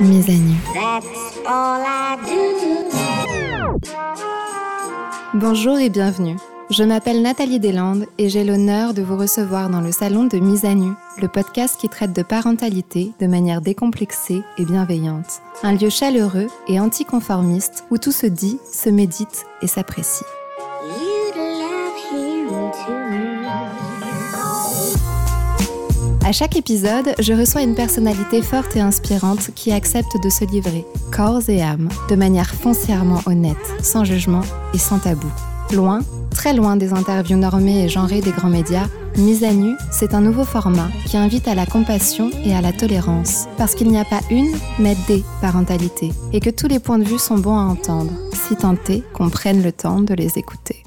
Mise à nu. Bonjour et bienvenue. Je m'appelle Nathalie Deslandes et j'ai l'honneur de vous recevoir dans le salon de Mise à Nu, le podcast qui traite de parentalité de manière décomplexée et bienveillante. Un lieu chaleureux et anticonformiste où tout se dit, se médite et s'apprécie. À chaque épisode, je reçois une personnalité forte et inspirante qui accepte de se livrer, corps et âme, de manière foncièrement honnête, sans jugement et sans tabou. Loin, très loin des interviews normées et genrées des grands médias, Mise à nu, c'est un nouveau format qui invite à la compassion et à la tolérance, parce qu'il n'y a pas une, mais des parentalités, et que tous les points de vue sont bons à entendre, si est qu'on prenne le temps de les écouter.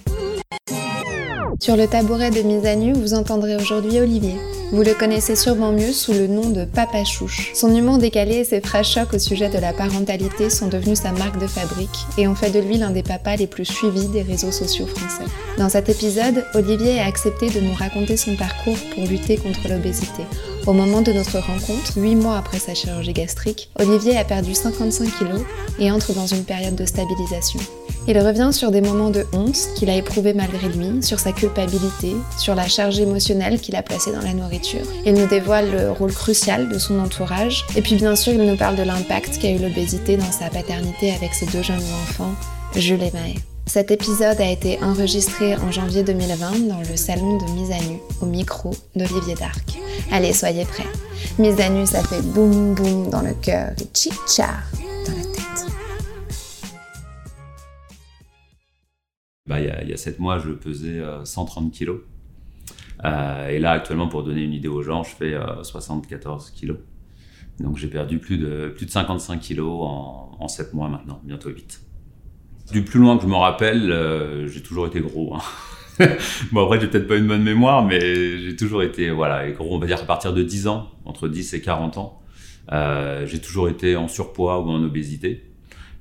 Sur le tabouret de mise à nu, vous entendrez aujourd'hui Olivier. Vous le connaissez sûrement mieux sous le nom de Papa Chouche. Son humour décalé et ses phrases chocs au sujet de la parentalité sont devenus sa marque de fabrique et ont fait de lui l'un des papas les plus suivis des réseaux sociaux français. Dans cet épisode, Olivier a accepté de nous raconter son parcours pour lutter contre l'obésité. Au moment de notre rencontre, 8 mois après sa chirurgie gastrique, Olivier a perdu 55 kilos et entre dans une période de stabilisation. Il revient sur des moments de honte qu'il a éprouvés malgré lui, sur sa culpabilité, sur la charge émotionnelle qu'il a placée dans la nourriture. Il nous dévoile le rôle crucial de son entourage, et puis bien sûr il nous parle de l'impact qu'a eu l'obésité dans sa paternité avec ses deux jeunes enfants, Jules et Maë. Cet épisode a été enregistré en janvier 2020 dans le salon de Mise à Nu, au micro d'Olivier Darc. Allez, soyez prêts. Mise à Nu, ça fait boum boum dans le cœur et chicha dans la tête. Bah, il, y a, il y a 7 mois, je pesais euh, 130 kilos. Euh, et là, actuellement, pour donner une idée aux gens, je fais euh, 74 kilos. Donc j'ai perdu plus de, plus de 55 kilos en, en 7 mois maintenant, bientôt 8. Du plus loin que je me rappelle, euh, j'ai toujours été gros. hein. bon, après, j'ai peut-être pas une bonne mémoire, mais j'ai toujours été, voilà, gros, on va dire à partir de 10 ans, entre 10 et 40 ans. Euh, j'ai toujours été en surpoids ou en obésité.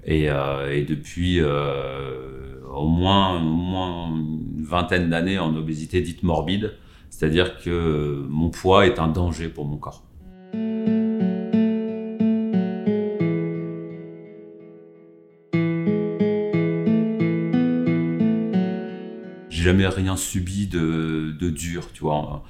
Et, euh, et depuis euh, au, moins, au moins une vingtaine d'années en obésité dite morbide, c'est-à-dire que mon poids est un danger pour mon corps. Jamais rien subi de, de dur, tu vois.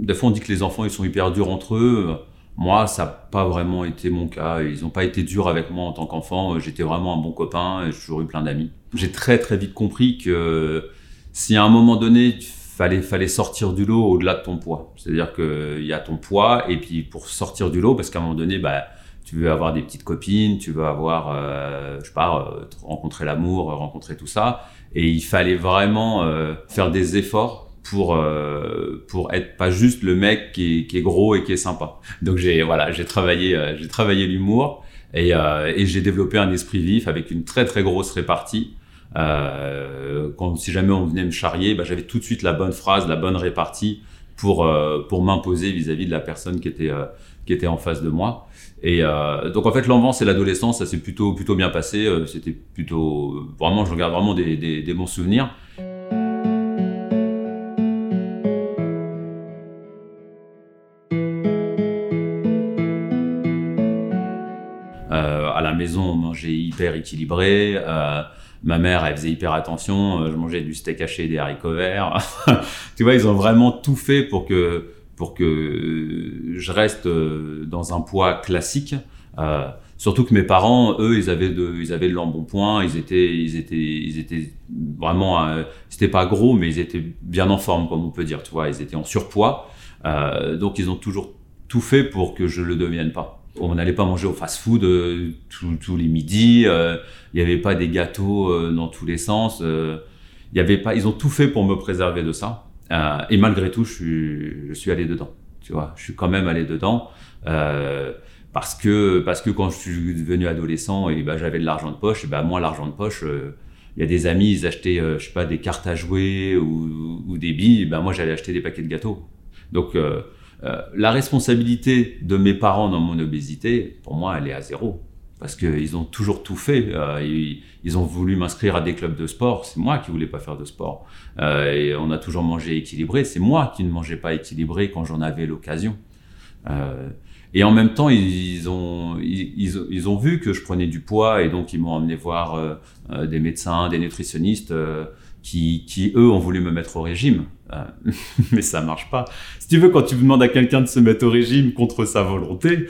Des fois, on dit que les enfants, ils sont hyper durs entre eux. Moi, ça n'a pas vraiment été mon cas. Ils n'ont pas été durs avec moi en tant qu'enfant. J'étais vraiment un bon copain et j'ai toujours eu plein d'amis. J'ai très très vite compris que si à un moment donné, fallait, fallait sortir du lot au-delà de ton poids. C'est-à-dire qu'il y a ton poids et puis pour sortir du lot, parce qu'à un moment donné, bah, tu veux avoir des petites copines, tu veux avoir, euh, je sais pas, euh, rencontrer l'amour, rencontrer tout ça. Et il fallait vraiment euh, faire des efforts pour euh, pour être pas juste le mec qui est, gros et qui est sympa. Donc j'ai voilà, j'ai travaillé euh, j'ai travaillé l'humour et, j'ai développé un esprit vif avec une très très grosse répartie. Quand si jamais on venait me charrier, bah, j'avais tout de suite la bonne phrase, la bonne répartie pour pour m'imposer vis-à-vis de la personne qui était qui était en face de moi. Et euh, donc en fait l'enfance et l'adolescence ça s'est plutôt plutôt bien passé. Euh, C'était plutôt vraiment je garde vraiment des, bons souvenirs. Euh, à la maison, on mangeait hyper équilibré. Ma mère, elle faisait hyper attention. Je mangeais du steak haché des haricots verts. tu vois, ils ont vraiment tout fait pour que pour que je reste euh, dans un poids classique. Euh, surtout que mes parents, eux, ils avaient de, ils avaient de l'embonpoint. Ils étaient, ils étaient, ils étaient vraiment, euh, c'était pas gros, mais ils étaient bien en forme, comme on peut dire. Tu vois, ils étaient en surpoids. Euh, donc, ils ont toujours tout fait pour que je le devienne pas. On n'allait pas manger au fast-food euh, tous, les midis. euh, Il n'y avait pas des gâteaux euh, dans tous les sens. euh, il y avait pas. Ils ont tout fait pour me préserver de ça. Euh, et malgré tout, je suis, allé dedans. Tu vois, je suis quand même allé dedans. Euh, parce que parce que quand je suis devenu adolescent et ben j'avais de l'argent de poche et ben moi l'argent de poche euh, il y a des amis ils achetaient je sais pas des cartes à jouer ou, des billes ben moi j'allais acheter des paquets de gâteaux donc la responsabilité de mes parents dans mon obésité pour moi elle est à zéro parce qu'ils ont toujours tout fait. Euh, ils, ont voulu m'inscrire à des clubs de sport, c'est moi qui voulais pas faire de sport. Euh, et on a toujours mangé équilibré, c'est moi qui ne mangeais pas équilibré quand j'en avais l'occasion. Euh, et en même temps, ils ont, ils, ont vu que je prenais du poids et donc ils m'ont emmené voir des médecins, des nutritionnistes qui, qui, eux, ont voulu me mettre au régime. mais ça marche pas. Si tu veux, quand tu demandes à quelqu'un de se mettre au régime contre sa volonté,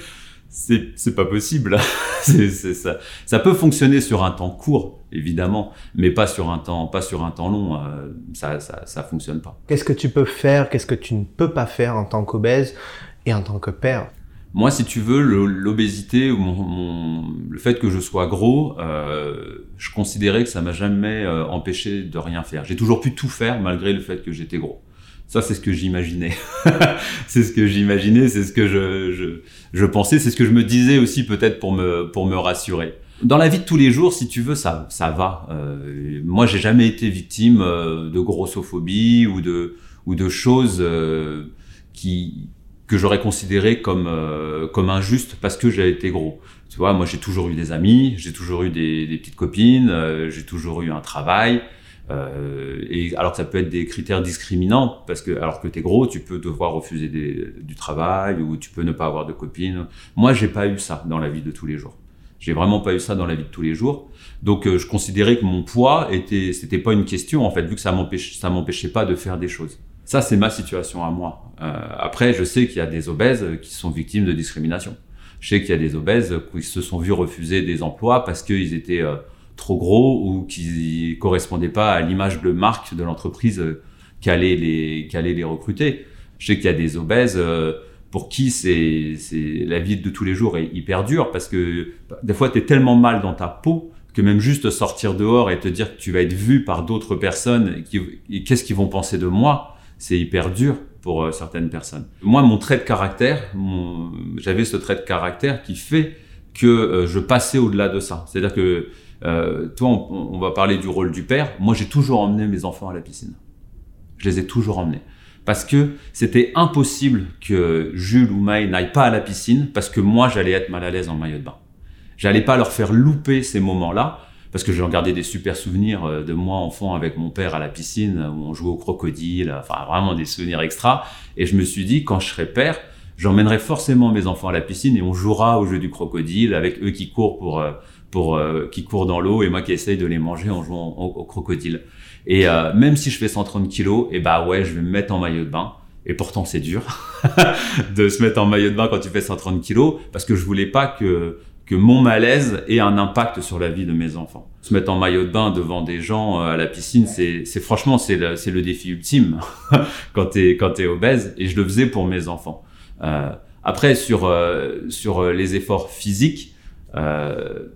c'est pas possible. c'est ça. Ça peut fonctionner sur un temps court, évidemment, mais pas sur un temps pas sur un temps long. Euh, ça, ça ça fonctionne pas. Qu'est-ce que tu peux faire Qu'est-ce que tu ne peux pas faire en tant qu'obèse et en tant que père? Moi, si tu veux, l'obésité ou mon, mon, le fait que je sois gros, euh, je considérais que ça m'a jamais euh, empêché de rien faire. J'ai toujours pu tout faire malgré le fait que j'étais gros. Ça, c'est ce que j'imaginais. c'est ce que j'imaginais, c'est ce que je, je, je pensais, c'est ce que je me disais aussi peut-être pour me, pour me rassurer. Dans la vie de tous les jours, si tu veux, ça, ça va. Euh, moi, j'ai jamais été victime euh, de grossophobie ou de, ou de choses euh, qui, que j'aurais considéré comme comme injuste parce que j'ai été gros. Tu vois, moi j'ai toujours eu des amis, j'ai toujours eu des, des petites copines, j'ai toujours eu un travail. Euh, et alors que ça peut être des critères discriminants parce que alors que t'es gros, tu peux devoir refuser du travail ou tu peux ne pas avoir de copines. Moi, j'ai pas eu ça dans la vie de tous les jours. J'ai vraiment pas eu ça dans la vie de tous les jours. Donc euh, je considérais que mon poids était c'était pas une question en fait vu que ça m'empêchait ça m'empêchait pas de faire des choses. Ça, c'est ma situation à moi. Euh, après, je sais qu'il y a des obèses qui sont victimes de discrimination. Je sais qu'il y a des obèses qui se sont vus refuser des emplois parce qu'ils étaient euh, trop gros ou qui correspondaient pas à l'image de marque de l'entreprise euh, qui allait les les recruter. Je sais qu'il y a des obèses euh, pour qui c'est la vie de tous les jours est hyper dure parce que des fois tu es tellement mal dans ta peau que même juste sortir dehors et te dire que tu vas être vu par d'autres personnes qui qu'est-ce qu'ils vont penser de moi c'est hyper dur pour euh, certaines personnes. Moi, mon trait de caractère, j'avais ce trait de caractère qui fait que je passais au-delà de ça. C'est-à-dire que, euh, toi, on, va parler du rôle du père. Moi, j'ai toujours emmené mes enfants à la piscine. Je les ai toujours emmenés. Parce que c'était impossible que Jules ou Maï n'aillent pas à la piscine parce que moi, j'allais être mal à l'aise en maillot de bain. J'allais pas leur faire louper ces moments-là parce que j'ai regardé des super souvenirs euh, de moi enfant avec mon père à la piscine où on jouait au crocodile, enfin vraiment des souvenirs extra. Et je me suis dit quand je serai père, j'emmènerai forcément mes enfants à la piscine et on jouera au jeu du crocodile avec eux qui courent pour euh, pour euh, qui courent dans l'eau et moi qui essaye de les manger en jouant au, crocodile. Et même si je fais 130 kilos, et eh bah ouais, je vais me mettre en maillot de bain. Et pourtant, c'est dur de se mettre en maillot de bain quand tu fais 130 kilos, parce que je voulais pas que que mon malaise ait un impact sur la vie de mes enfants. Se mettre en maillot de bain devant des gens euh, à la piscine, c'est, franchement, c'est le, c'est le défi ultime quand t'es, quand t'es obèse. Et je le faisais pour mes enfants. Euh, après, sur, euh, sur les efforts physiques, euh,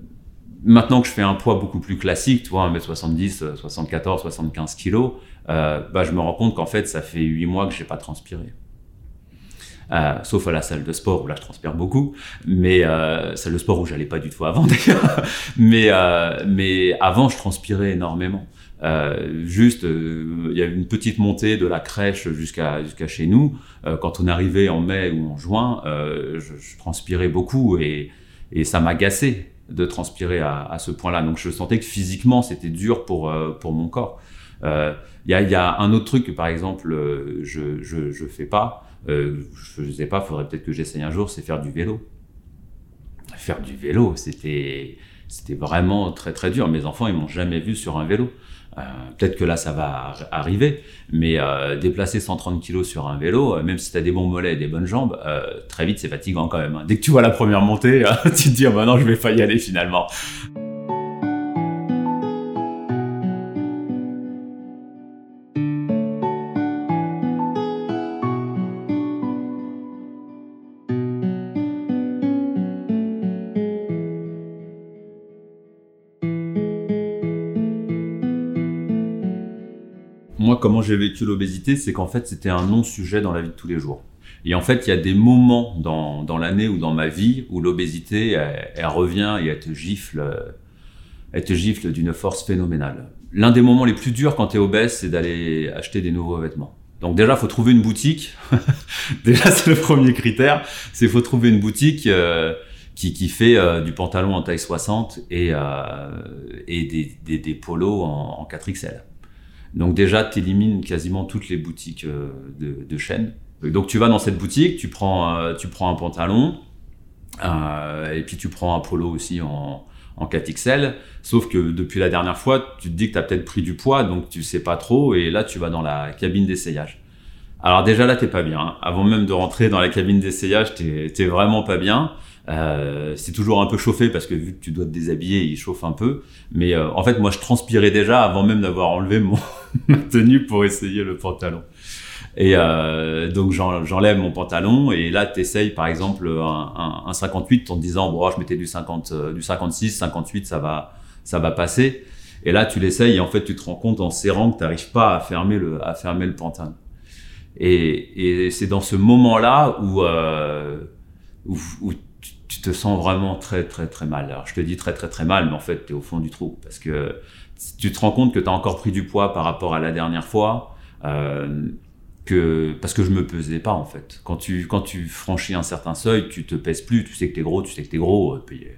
maintenant que je fais un poids beaucoup plus classique, tu vois, 1m70, 74, 75 kilos, bah, je me rends compte qu'en fait, ça fait 8 mois que j'ai pas transpiré. Euh, sauf à la salle de sport où là je transpire beaucoup, mais euh, salle de sport où j'allais pas du tout avant d'ailleurs, mais euh, mais avant je transpirais énormément. Euh, juste, euh, il y avait une petite montée de la crèche jusqu'à jusqu'à chez nous. Euh, quand on arrivait en mai ou en juin, je, je, transpirais beaucoup et et ça m'agaçait de transpirer à, à ce point-là. Donc je sentais que physiquement c'était dur pour pour mon corps. Il y a, y, a, un autre truc que par exemple je je je fais pas euh, je ne sais pas, faudrait peut-être que j'essaye un jour, c'est faire du vélo. Faire du vélo, c'était c'était vraiment très très dur. Mes enfants, ils m'ont jamais vu sur un vélo. Euh, peut-être que là, ça va arriver, mais euh, déplacer 130 kilos sur un vélo, euh, même si tu as des bons mollets et des bonnes jambes, très vite, c'est fatigant quand même. Hein. Dès que tu vois la première montée, tu te dis, oh, non, je vais pas y aller finalement. J'ai vécu l'obésité, c'est qu'en fait, c'était un non-sujet dans la vie de tous les jours. Et en fait, il y a des moments dans, dans l'année ou dans ma vie où l'obésité, elle, revient et elle te gifle, elle te gifle d'une force phénoménale. L'un des moments les plus durs quand tu es obèse, c'est d'aller acheter des nouveaux vêtements. Donc déjà, faut trouver une boutique. déjà, c'est le premier critère. C'est faut trouver une boutique euh, qui, qui fait euh, du pantalon en taille 60 et, euh, et des, des, des polos en, en 4XL. Donc déjà, tu élimines quasiment toutes les boutiques euh, de, chaîne. Donc tu vas dans cette boutique, tu prends, euh, tu prends un pantalon, euh, et puis tu prends un polo aussi en, en 4XL. Sauf que depuis la dernière fois, tu te dis que tu as peut-être pris du poids, donc tu sais pas trop, et là tu vas dans la cabine d'essayage. Alors déjà là, t'es pas bien. Avant même de rentrer dans la cabine d'essayage, t'es vraiment pas bien. Euh, c'est toujours un peu chauffé parce que vu que tu dois te déshabiller, il chauffe un peu. Mais euh, en fait, moi, je transpirais déjà avant même d'avoir enlevé mon ma tenue pour essayer le pantalon. Et euh, donc j'en- j'enlève mon pantalon et là t'essayes par exemple un, un, un 58 en te disant bon je mettais du 50 euh, du 56 58 ça va ça va passer et là tu l'essayes et en fait tu te rends compte en serrant que tu n'arrives pas à fermer le à fermer le pantalon et, et c'est dans ce moment là où euh, où, où tu, tu te sens vraiment très très très mal alors je te dis très très très mal mais en fait tu es au fond du trou parce que tu te rends compte que tu as encore pris du poids par rapport à la dernière fois euh, que parce que je me pesais pas en fait. Quand tu quand tu franchis un certain seuil, tu te pèses plus, tu sais que t'es gros, tu sais que t'es gros, euh, puis, euh,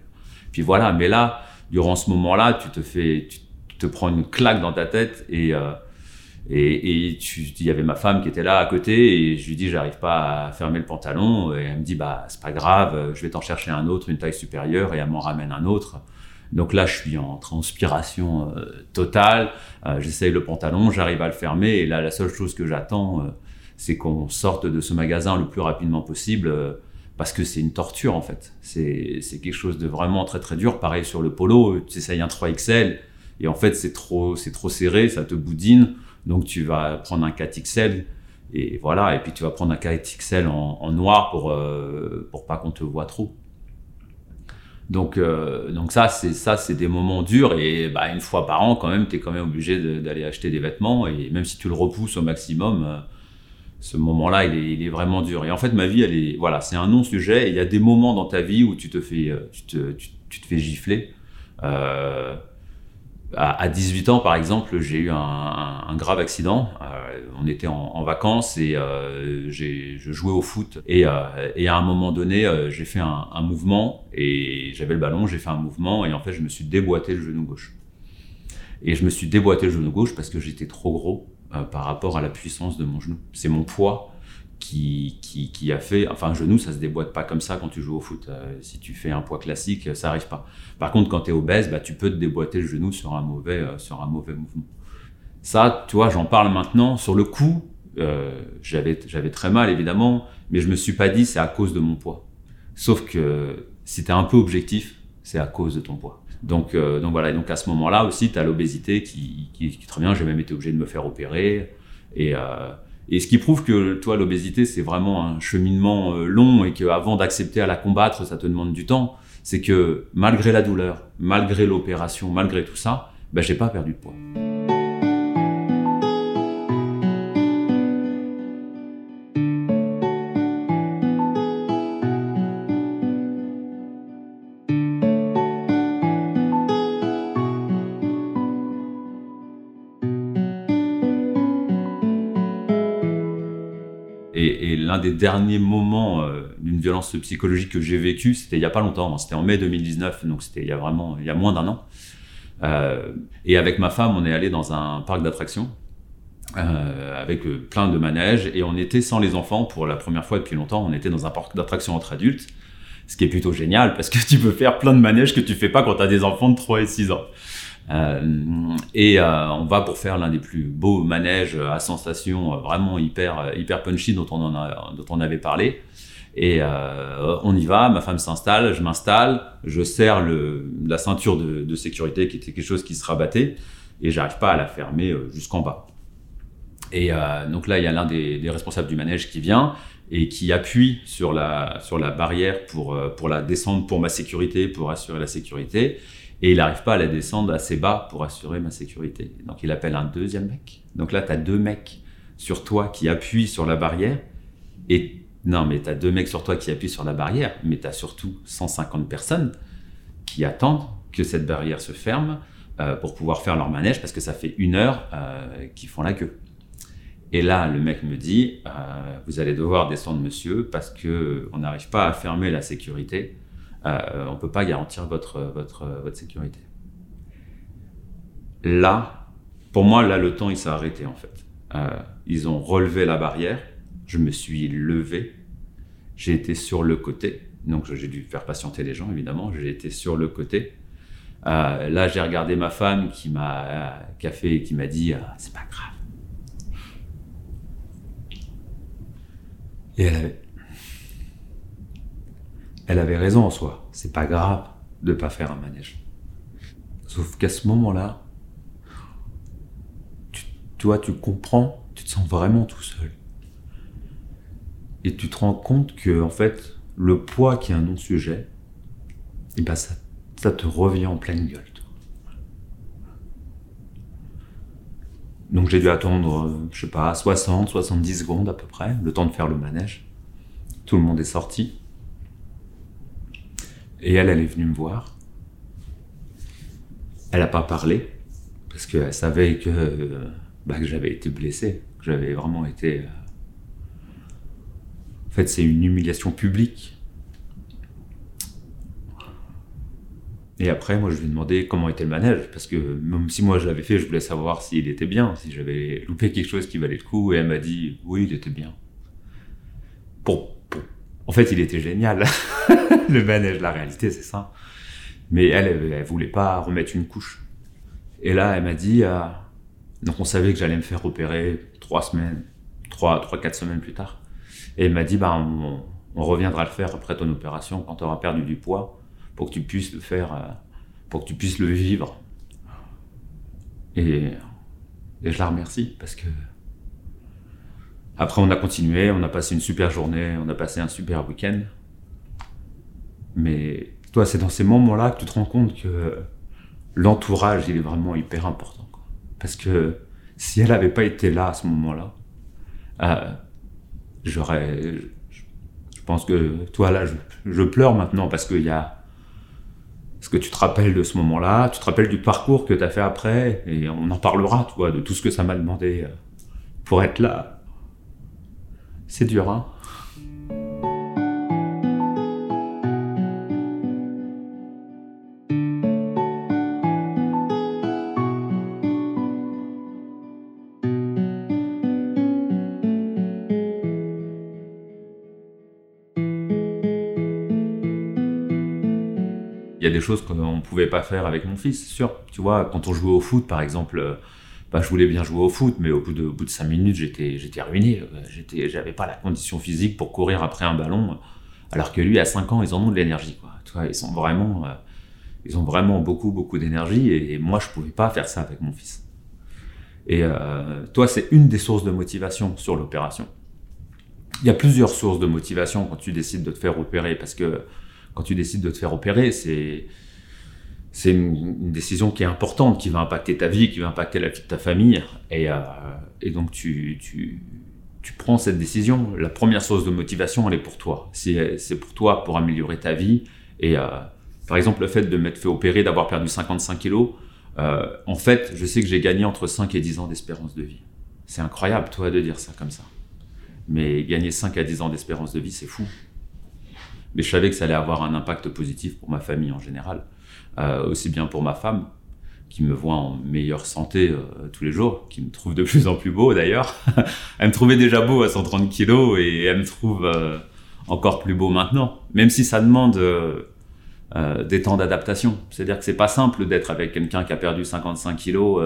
puis voilà. Mais là, durant ce moment-là, tu te fais, tu, tu te prends une claque dans ta tête et euh, et, il y avait ma femme qui était là à côté et je lui dis j'arrive pas à fermer le pantalon et elle me dit bah c'est pas grave, euh, je vais t'en chercher un autre, une taille supérieure et elle m'en ramène un autre. Donc là, je suis en transpiration euh, totale. Euh, J'essaye le pantalon, j'arrive à le fermer. Et là, la seule chose que j'attends, c'est qu'on sorte de ce magasin le plus rapidement possible. parce que c'est une torture en fait. C'est quelque chose de vraiment très très dur. Pareil sur le polo, tu essayes un 3XL et en fait c'est trop c'est trop serré, ça te boudine. Donc tu vas prendre un 4XL et voilà. Et puis tu vas prendre un 4XL en, noir pour euh, pour pas qu'on te voit trop. Donc, euh, donc ça, c'est ça, c'est des moments durs et bah, une fois par an, quand même, tu es quand même obligé d'aller acheter des vêtements et même si tu le repousses au maximum, euh, ce moment-là, il est, il est vraiment dur. Et en fait, ma vie, elle est, voilà, c'est un non-sujet. Et Il y a des moments dans ta vie où tu te fais, tu te, tu, te fais gifler. À, à 18 ans, par exemple, j'ai eu un, grave accident. Euh, on était en, vacances et euh, je jouais au foot. Et, euh, à un moment donné, j'ai fait un, mouvement et j'avais le ballon, j'ai fait un mouvement et en fait, je me suis déboîté le genou gauche. Et je me suis déboîté le genou gauche parce que j'étais trop gros par rapport à la puissance de mon genou. C'est mon poids qui, a fait. Enfin, un genou, ça se déboîte pas comme ça quand tu joues au foot. Euh, si tu fais un poids classique, ça arrive pas. Par contre, quand tu es obèse, bah, tu peux te déboîter le genou sur un mauvais, euh, sur un mauvais mouvement. Ça, tu vois, j'en parle maintenant. Sur le coup, euh, j'avais très mal, évidemment, mais je me suis pas dit c'est à cause de mon poids. Sauf que si tu es un peu objectif, c'est à cause de ton poids. Donc, euh, donc voilà, et donc à ce moment-là aussi, tu as l'obésité qui, qui, qui très bien. J'ai même été obligé de me faire opérer. Et, euh, et ce qui prouve que toi, l'obésité, c'est vraiment un cheminement euh, long et qu'avant d'accepter à la combattre, ça te demande du temps. C'est que malgré la douleur, malgré l'opération, malgré tout ça, ben, j'ai pas perdu de poids. Derniers moments euh, d'une violence psychologique que j'ai vécu, c'était il y a pas longtemps, hein, c'était en mai 2019, donc c'était il y a vraiment il y a moins d'un an. Euh, et avec ma femme, on est allé dans un parc d'attractions euh, avec plein de manèges et on était sans les enfants pour la première fois depuis longtemps. On était dans un parc d'attractions entre adultes, ce qui est plutôt génial parce que tu peux faire plein de manèges que tu fais pas quand tu as des enfants de 3 et 6 ans. Euh, et euh, on va pour faire l'un des plus beaux manèges à sensations euh, vraiment hyper hyper punchy dont on avait parlé. Et on y va, ma femme s'installe, je m'installe, je serre la ceinture de, sécurité qui était quelque chose qui se rabattait et j'arrive pas à la fermer jusqu'en bas. Et donc là, il y a l'un des, des responsables du manège qui vient et qui appuie sur la, sur la barrière pour, pour la descendre pour ma sécurité, pour assurer la sécurité. Et il n'arrive pas à la descendre assez bas pour assurer ma sécurité. Donc il appelle un deuxième mec. Donc là, tu as deux mecs sur toi qui appuient sur la barrière. Et non, mais tu as deux mecs sur toi qui appuient sur la barrière, mais tu as surtout 150 personnes qui attendent que cette barrière se ferme euh, pour pouvoir faire leur manège parce que ça fait une heure euh, qu'ils font la queue. Et là, le mec me dit, euh, vous allez devoir descendre, monsieur, parce que on n'arrive pas à fermer la sécurité. Euh, on ne peut pas garantir votre, votre, votre sécurité. Là, pour moi, là, le temps, il s'est arrêté en fait. Euh, ils ont relevé la barrière, je me suis levé, j'ai été sur le côté, donc j'ai dû faire patienter les gens évidemment, j'ai été sur le côté. Euh, là, j'ai regardé ma femme qui m'a a fait, qui m'a dit c'est pas grave. Et elle avait, elle avait raison en soi. C'est pas grave de pas faire un manège. Sauf qu'à ce moment-là, tu, toi, tu comprends, tu te sens vraiment tout seul. Et tu te rends compte que, en fait, le poids qui est un non-sujet, et ben ça, ça te revient en pleine gueule. Donc j'ai dû attendre, euh, je sais pas, 60, 70 secondes à peu près, le temps de faire le manège. Tout le monde est sorti. Et elle, elle est venue me voir. Elle n'a pas parlé, parce qu'elle savait que, bah, que j'avais été blessé, que j'avais vraiment été... Euh, en fait, c'est une humiliation publique. Et après, moi, je lui ai demandé comment était le manège, parce que même si moi je l'avais fait, je voulais savoir s'il était bien, si j'avais loupé quelque chose qui valait le coup, et elle m'a dit oui, il était bien. En fait, il était génial, le manège, la réalité, c'est ça. Mais elle, elle, voulait pas remettre une couche. Et là, elle m'a dit, euh, donc on savait que j'allais me faire opérer trois semaines, trois, trois, quatre semaines plus tard. Et elle m'a dit, bah, on, reviendra le faire après ton opération quand tu auras perdu du poids pour que tu puisses le faire, euh, pour que tu puisses le vivre. Et, je la remercie parce que après on a continué, on a passé une super journée, on a passé un super week-end. Mais toi, c'est dans ces moments-là que tu te rends compte que l'entourage, il est vraiment hyper important. Parce que si elle n'avait pas été là à ce moment-là, euh, j'aurais. Je pense que toi, là, je, pleure maintenant parce qu'il y a est-ce que tu te rappelles de ce moment-là Tu te rappelles du parcours que tu as fait après Et on en parlera, toi, de tout ce que ça m'a demandé euh, pour être là. C'est dur, hein il y a des choses qu'on ne pouvait pas faire avec mon fils, sûr. Tu vois, quand on jouait au foot, par exemple, euh, bah, je voulais bien jouer au foot, mais au bout de, au cinq minutes, j'étais, ruiné. Euh, j'étais, j'avais pas la condition physique pour courir après un ballon, alors que lui, à 5 ans, ils en ont de l'énergie. Euh, ils ont vraiment beaucoup, beaucoup d'énergie, et, moi, je pouvais pas faire ça avec mon fils. Et toi, c'est une des sources de motivation sur l'opération. Il y a plusieurs sources de motivation quand tu décides de te faire opérer, parce que quand tu décides de te faire opérer, c'est c'est une, décision qui est importante, qui va impacter ta vie, qui va impacter la vie de ta famille. Et, euh, donc, tu, prends cette décision. La première source de motivation, elle est pour toi. C'est pour toi, pour améliorer ta vie. Et euh, par exemple, le fait de m'être fait opérer, d'avoir perdu 55 kilos, euh, en fait, je sais que j'ai gagné entre 5 et 10 ans d'espérance de vie. C'est incroyable, toi, de dire ça comme ça. Mais gagner 5 à 10 ans d'espérance de vie, c'est fou mais je savais que ça allait avoir un impact positif pour ma famille en général, euh, aussi bien pour ma femme qui me voit en meilleure santé euh, tous les jours, qui me trouve de plus en plus beau d'ailleurs. elle me trouvait déjà beau à 130 kilos et elle me trouve euh, encore plus beau maintenant, même si ça demande des temps d'adaptation. C'est-à-dire que c'est pas simple d'être avec quelqu'un qui a perdu 55 kilos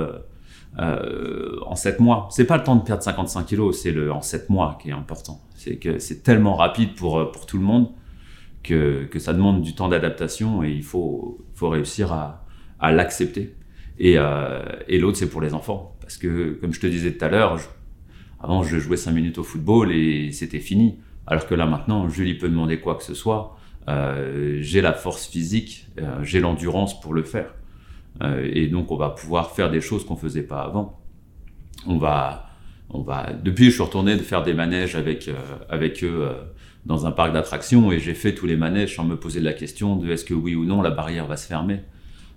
en 7 mois. C'est pas le temps de perdre 55 kilos, c'est le en 7 mois qui est important. C'est tellement rapide pour tout le monde que, que ça demande du temps d'adaptation et il faut, faut réussir à, à l'accepter. Et, euh, et l'autre, c'est pour les enfants. Parce que, comme je te disais tout à l'heure, avant, je jouais 5 minutes au football et c'était fini. Alors que là, maintenant, Julie peut demander quoi que ce soit. Euh, j'ai la force physique, euh, j'ai l'endurance pour le faire. Euh, et donc, on va pouvoir faire des choses qu'on faisait pas avant. On va, on va. Depuis, je suis retourné de faire des manèges avec euh, avec eux euh, dans un parc d'attractions et j'ai fait tous les manèges sans me poser la question de est-ce que oui ou non la barrière va se fermer.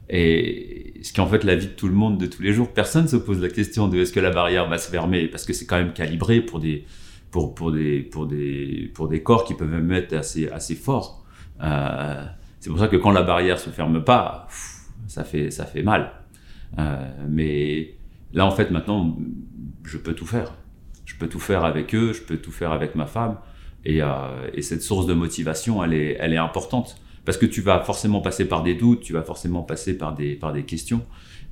Et ce qui est en fait la vie de tout le monde de tous les jours. Personne se pose la question de est-ce que la barrière va se fermer parce que c'est quand même calibré pour des, pour, pour des, pour des, pour des corps qui peuvent même être assez, assez forts. Euh, C'est pour ça que quand la barrière se ferme pas, ça fait, ça fait mal. Euh, mais là, en fait, maintenant, je peux tout faire. Je peux tout faire avec eux, je peux tout faire avec ma femme. Et, euh, et cette source de motivation, elle est, importante. Parce que tu vas forcément passer par des doutes, tu vas forcément passer par des, questions.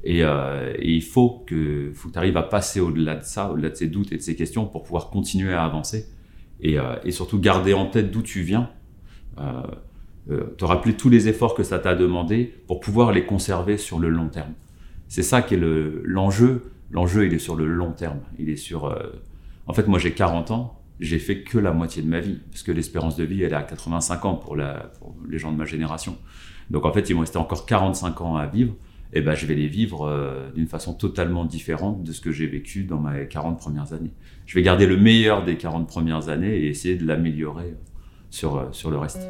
Et, euh, il faut que, tu arrives à passer au-delà de ça, au-delà de ces doutes et de ces questions pour pouvoir continuer à avancer. Et, euh, surtout garder en tête d'où tu viens. Te rappeler tous les efforts que ça t'a demandé pour pouvoir les conserver sur le long terme. C'est ça qui est le- l'enjeu. L'enjeu, il est sur le long terme. Il est sur. En fait, moi, j'ai 40 ans. J'ai fait que la moitié de ma vie, parce que l'espérance de vie, elle est à 85 ans pour, pour les gens de ma génération. Donc, en fait, il me restait encore 45 ans à vivre. Et ben, je vais les vivre euh, d'une façon totalement différente de ce que j'ai vécu dans mes 40 premières années. Je vais garder le meilleur des 40 premières années et essayer de l'améliorer sur, sur le reste.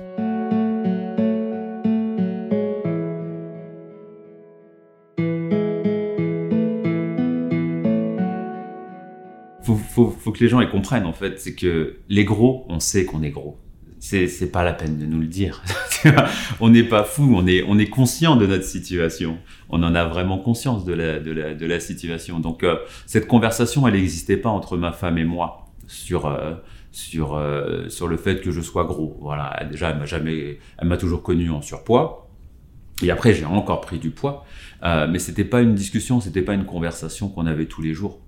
Faut, faut, que les gens ils comprennent en fait, c'est que les gros, on sait qu'on est gros. C'est, pas la peine de nous le dire. on n'est pas fou, on est, on est conscient de notre situation. On en a vraiment conscience de la, situation. Donc euh, cette conversation, elle n'existait pas entre ma femme et moi sur, euh, sur, euh, sur le fait que je sois gros. Voilà, déjà elle m'a elle m'a toujours connu en surpoids. Et après j'ai encore pris du poids, mais c'était pas une discussion, c'était pas une conversation qu'on avait tous les jours.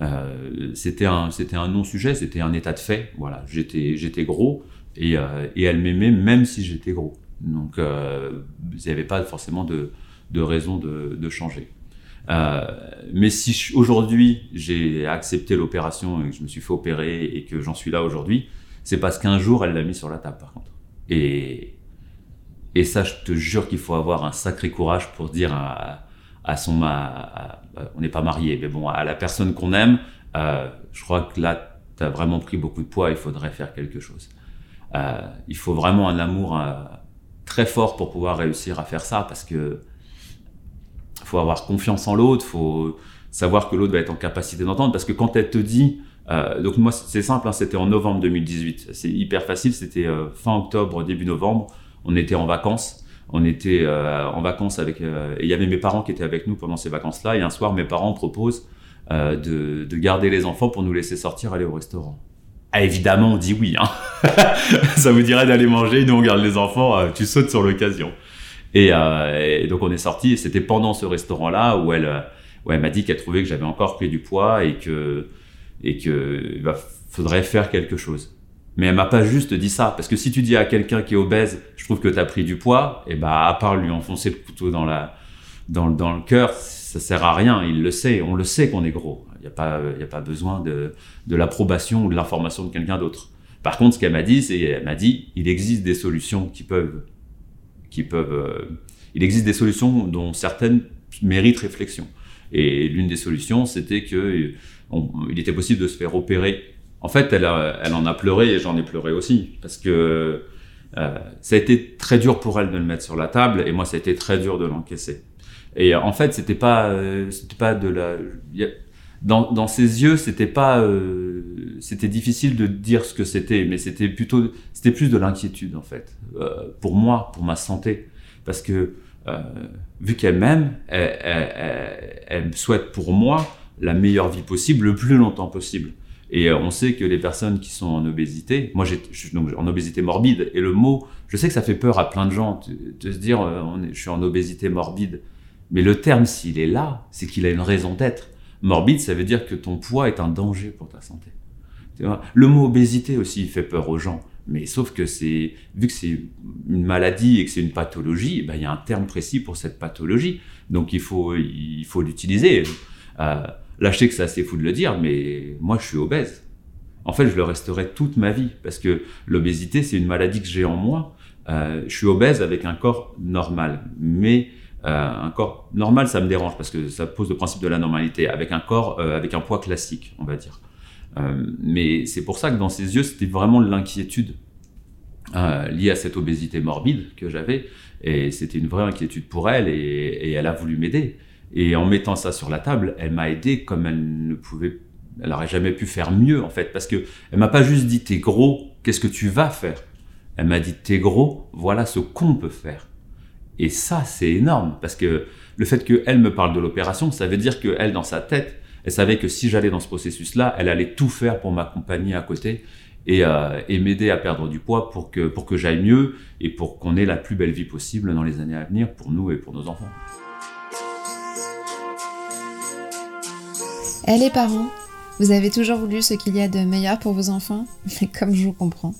Euh, c'était un un non sujet c'était un état de fait. Voilà j'étais gros et, euh, et elle m'aimait même si j'étais gros. Donc euh, il n'y avait pas forcément de de raison de, changer. Mais si aujourd'hui j'ai accepté l'opération et que je me suis fait opérer et que j'en suis là aujourd'hui c'est parce qu'un jour elle l'a mis sur la table par contre. Et et ça je te jure qu'il faut avoir un sacré courage pour dire à, son à- on n'est pas marié mais bon à la personne qu'on aime euh, je crois que là tu as vraiment pris beaucoup de poids il faudrait faire quelque chose. Euh, il faut vraiment un amour euh, très fort pour pouvoir réussir à faire ça parce que faut avoir confiance en l'autre faut savoir que l'autre va être en capacité d'entendre parce que quand elle te dit euh, donc moi c'est simple hein, c'était en novembre 2018 c'est hyper facile c'était euh, fin octobre début novembre. On était en vacances on était euh, en vacances avec euh, et il y avait mes parents qui étaient avec nous pendant ces vacances là et un soir mes parents proposent euh, de, de garder les enfants pour nous laisser sortir aller au restaurant. Ah, évidemment on dit oui hein. ça vous dirait d'aller manger nous on garde les enfants euh, tu sautes sur l'occasion. Et, euh, et donc on est sorti et c'était pendant ce restaurant là où elle euh, où elle m'a dit qu'elle trouvait que j'avais encore pris du poids et que et que va- faudrait faire quelque chose mais elle m'a pas juste dit ça parce que si tu dis à quelqu'un qui est obèse je trouve que tu as pris du poids et bah à part lui enfoncer le couteau dans le- cœur ça sert à rien il le sait on le sait qu'on est gros. Il n'y a pas a pas besoin de de l'approbation ou de l'information de quelqu'un d'autre. Par contre ce qu'elle m'a dit c'est elle m'a dit il existe des solutions qui peuvent qui peuvent euh, il existe des solutions dont certaines méritent réflexion. Et l'une des solutions c'était que euh, on- il était possible de se faire opérer en fait elle elle en a pleuré et j'en ai pleuré aussi parce que euh, ça a été très dur pour elle de le mettre sur la table et moi ça a été très dur de l'encaisser. Et euh, en fait c'était pas euh, c'était pas de la dans, dans ses yeux c'était pas euh, c'était difficile de dire ce que c'était mais c'était plutôt c'était plus de l'inquiétude en fait euh, pour moi pour ma santé. Parce que euh, vu qu'elle m'aime elle, elle- elle- elle souhaite pour moi la meilleure vie possible le plus longtemps possible et euh, on sait que les personnes qui sont en obésité, moi je suis donc en obésité morbide, et le mot, je sais que ça fait peur à plein de gens de, se dire euh, je suis en obésité morbide, mais le terme s'il est là, c'est qu'il a une raison d'être. Morbide, ça veut dire que ton poids est un danger pour ta santé. Le mot obésité aussi il fait peur aux gens, mais sauf que c'est vu que c'est une maladie et que c'est une pathologie, eh ben, il y a un terme précis pour cette pathologie, donc il faut il faut l'utiliser. Euh, là, je sais que c'est assez fou de le dire, mais moi, je suis obèse. En fait, je le resterai toute ma vie parce que l'obésité, c'est une maladie que j'ai en moi. Euh, je suis obèse avec un corps normal, mais euh, un corps normal, ça me dérange parce que ça pose le principe de la normalité. Avec un corps, euh, avec un poids classique, on va dire. Mais c'est pour ça que dans ses yeux, c'était vraiment de l'inquiétude liée à cette obésité morbide que j'avais, et c'était une vraie inquiétude pour elle, et elle a voulu m'aider. Et en mettant ça sur la table, elle m'a aidé comme elle ne pouvait, elle aurait jamais pu faire mieux en fait, parce que elle m'a pas juste dit t'es gros, qu'est-ce que tu vas faire? Elle m'a dit, t'es gros, voilà ce qu'on peut faire. Et ça, c'est énorme, parce que le fait qu'elle me parle de l'opération, ça veut dire qu'elle, dans sa tête, elle savait que si j'allais dans ce processus-là, elle allait tout faire pour m'accompagner à côté et, euh, m'aider à perdre du poids pour que, pour que j'aille mieux et pour qu'on ait la plus belle vie possible dans les années à venir pour nous et pour nos enfants. Eh les parents, vous avez toujours voulu ce qu'il y a de meilleur pour vos enfants? Mais comme je vous comprends.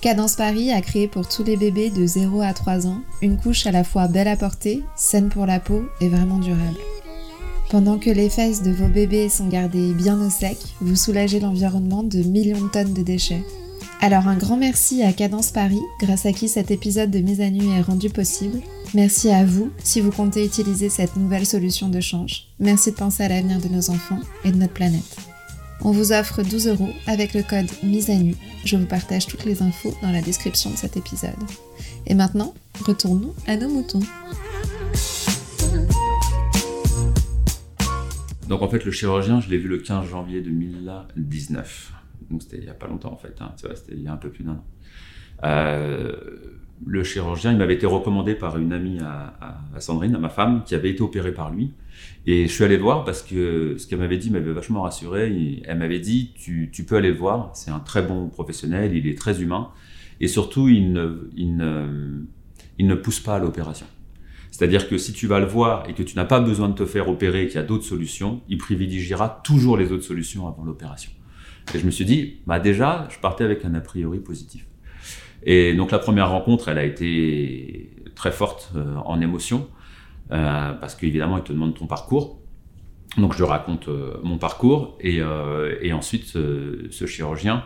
Cadence Paris a créé pour tous les bébés de 0 à 3 ans une couche à la fois belle à porter, saine pour la peau et vraiment durable. Pendant que les fesses de vos bébés sont gardées bien au sec, vous soulagez l'environnement de millions de tonnes de déchets. Alors un grand merci à Cadence Paris, grâce à qui cet épisode de Mise à Nu est rendu possible. Merci à vous si vous comptez utiliser cette nouvelle solution de change. Merci de penser à l'avenir de nos enfants et de notre planète. On vous offre 12 euros avec le code mise à nu. Je vous partage toutes les infos dans la description de cet épisode. Et maintenant, retournons à nos moutons. Donc en fait, le chirurgien, je l'ai vu le 15 janvier 2019. Donc c'était il n'y a pas longtemps en fait, hein. C'était il y a un peu plus d'un an. Euh, le chirurgien, il m'avait été recommandé par une amie à, Sandrine, à ma femme, qui avait été opérée par lui. Et je suis allé le voir parce que ce qu'elle m'avait dit m'avait vachement rassuré. Elle m'avait dit, tu, peux aller le voir, c'est un très bon professionnel, il est très humain. Et surtout, il ne pousse pas à l'opération. C'est-à-dire que si tu vas le voir et que tu n'as pas besoin de te faire opérer, qu'il y a d'autres solutions, il privilégiera toujours les autres solutions avant l'opération. Et je me suis dit, bah déjà, je partais avec un a priori positif. Et donc la première rencontre, elle a été très forte euh, en émotion, euh, parce qu'évidemment, il te demande ton parcours. Donc je raconte euh, mon parcours, et, et ensuite, ce chirurgien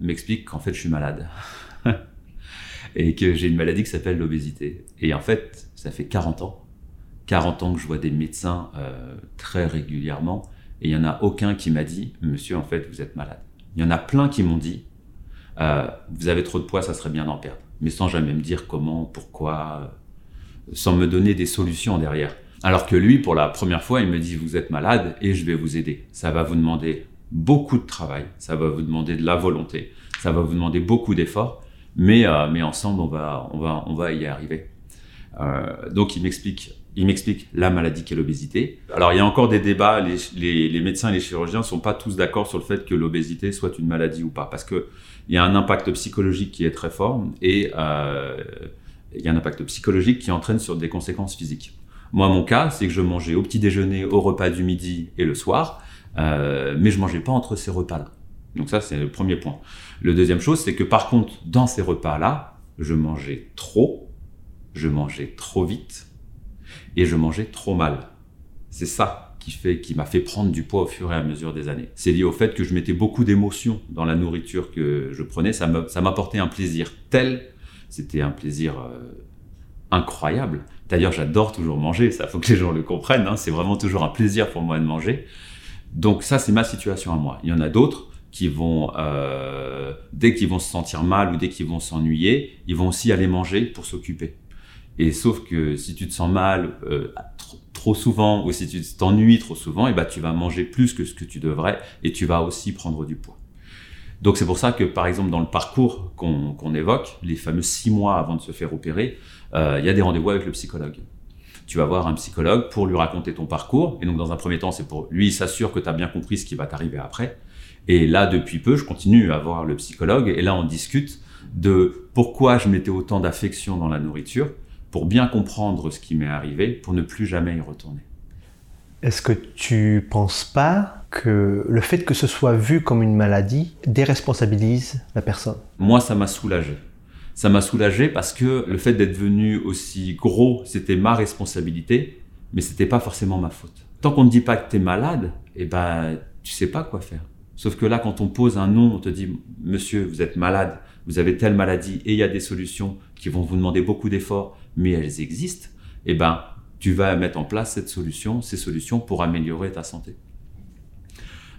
m'explique qu'en fait, je suis malade. et que j'ai une maladie qui s'appelle l'obésité. Et en fait, ça fait 40 ans. 40 ans que je vois des médecins très régulièrement, et il n'y en a aucun qui m'a dit, monsieur, en fait, vous êtes malade. Il y en a plein qui m'ont dit, euh, vous avez trop de poids, ça serait bien d'en perdre. Mais sans jamais me dire comment, pourquoi, euh, sans me donner des solutions derrière. Alors que lui, pour la première fois, il me dit, vous êtes malade et je vais vous aider. Ça va vous demander beaucoup de travail, ça va vous demander de la volonté, ça va vous demander beaucoup d'efforts, mais, euh, mais ensemble, on va, on, va, on va y arriver. Donc il m'explique, il m'explique la maladie qu'est l'obésité. Alors il y a encore des débats, les, les, médecins et les chirurgiens sont pas tous d'accord sur le fait que l'obésité soit une maladie ou pas, parce que il y a un impact psychologique qui est très fort et euh, il y a un impact psychologique qui entraîne sur des conséquences physiques. Moi, mon cas, c'est que je mangeais au petit déjeuner, au repas du midi et le soir, euh, mais je mangeais pas entre ces repas-là. Donc ça, c'est le premier point. Le deuxième chose, c'est que par contre, dans ces repas-là, je mangeais trop, je mangeais trop vite et je mangeais trop mal. C'est ça qui fait, qui m'a fait prendre du poids au fur et à mesure des années. C'est lié au fait que je mettais beaucoup d'émotions dans la nourriture que je prenais. Ça m'apportait un plaisir tel, c'était un plaisir euh, incroyable. D'ailleurs, j'adore toujours manger. Ça, faut que les gens le comprennent. hein. C'est vraiment toujours un plaisir pour moi de manger. Donc ça, c'est ma situation à moi. Il y en a d'autres qui vont, euh, dès qu'ils vont se sentir mal ou dès qu'ils vont s'ennuyer, ils vont aussi aller manger pour s'occuper. Et sauf que si tu te sens mal euh, trop, souvent ou si tu t'ennuies trop souvent, et ben tu vas manger plus que ce que tu devrais et tu vas aussi prendre du poids. Donc c'est pour ça que par exemple dans le parcours qu'on qu'on évoque, les fameux six mois avant de se faire opérer, euh, il y a des rendez-vous avec le psychologue. Tu vas voir un psychologue pour lui raconter ton parcours. Et donc dans un premier temps, c'est pour lui s'assure que tu as bien compris ce qui va t'arriver après. Et là, depuis peu, je continue à voir le psychologue et là on discute de pourquoi je mettais autant d'affection dans la nourriture pour bien comprendre ce qui m'est arrivé, pour ne plus jamais y retourner. Est-ce que tu penses pas que le fait que ce soit vu comme une maladie déresponsabilise la personne? Moi, ça m'a soulagé. Ça m'a soulagé parce que le fait d'être venu aussi gros, c'était ma responsabilité, mais c'était pas forcément ma faute. Tant qu'on ne dit pas que tu es malade, eh ben, tu sais pas quoi faire. Sauf que là, quand on pose un nom, on te dit, monsieur, vous êtes malade, vous avez telle maladie, et il y a des solutions qui vont vous demander beaucoup d'efforts, mais elles existent, eh ben, tu vas mettre en place cette solution, ces solutions pour améliorer ta santé.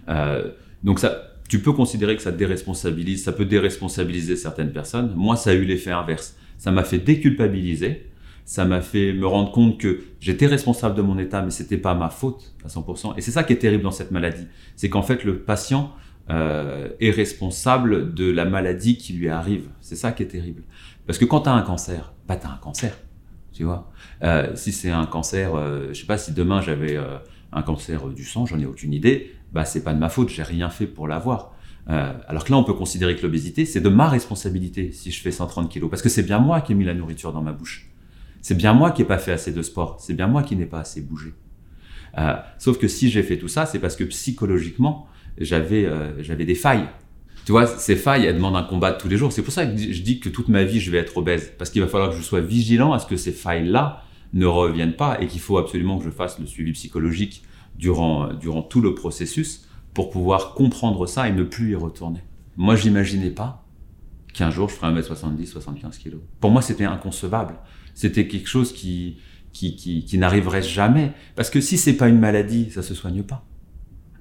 Euh, donc ça, tu peux considérer que ça déresponsabilise, ça peut déresponsabiliser certaines personnes. Moi, ça a eu l'effet inverse. Ça m'a fait déculpabiliser, ça m'a fait me rendre compte que j'étais responsable de mon état, mais c'était pas ma faute à 100%. Et c'est ça qui est terrible dans cette maladie, c'est qu'en fait le patient euh, est responsable de la maladie qui lui arrive. C'est ça qui est terrible. Parce que quand tu as un cancer, bah tu as un cancer. Euh, Si c'est un cancer, euh, je sais pas, si demain j'avais euh, un cancer du sang, j'en ai aucune idée, bah c'est pas de ma faute, j'ai rien fait pour l'avoir. Euh, alors que là, on peut considérer que l'obésité, c'est de ma responsabilité si je fais 130 kilos. Parce que c'est bien moi qui ai mis la nourriture dans ma bouche. C'est bien moi qui n'ai pas fait assez de sport. C'est bien moi qui n'ai pas assez bougé. Sauf que si j'ai fait tout ça, c'est parce que psychologiquement, j'avais euh, des failles. Tu vois, ces failles, elles demandent un combat de tous les jours. C'est pour ça que je dis que toute ma vie, je vais être obèse. Parce qu'il va falloir que je sois vigilant à ce que ces failles-là ne reviennent pas et qu'il faut absolument que je fasse le suivi psychologique durant, durant tout le processus pour pouvoir comprendre ça et ne plus y retourner. Moi, j'imaginais pas qu'un jour je ferais 1m70, 75 kg. Pour moi, c'était inconcevable. C'était quelque chose qui, qui, qui, qui n'arriverait jamais. Parce que si c'est pas une maladie, ça se soigne pas.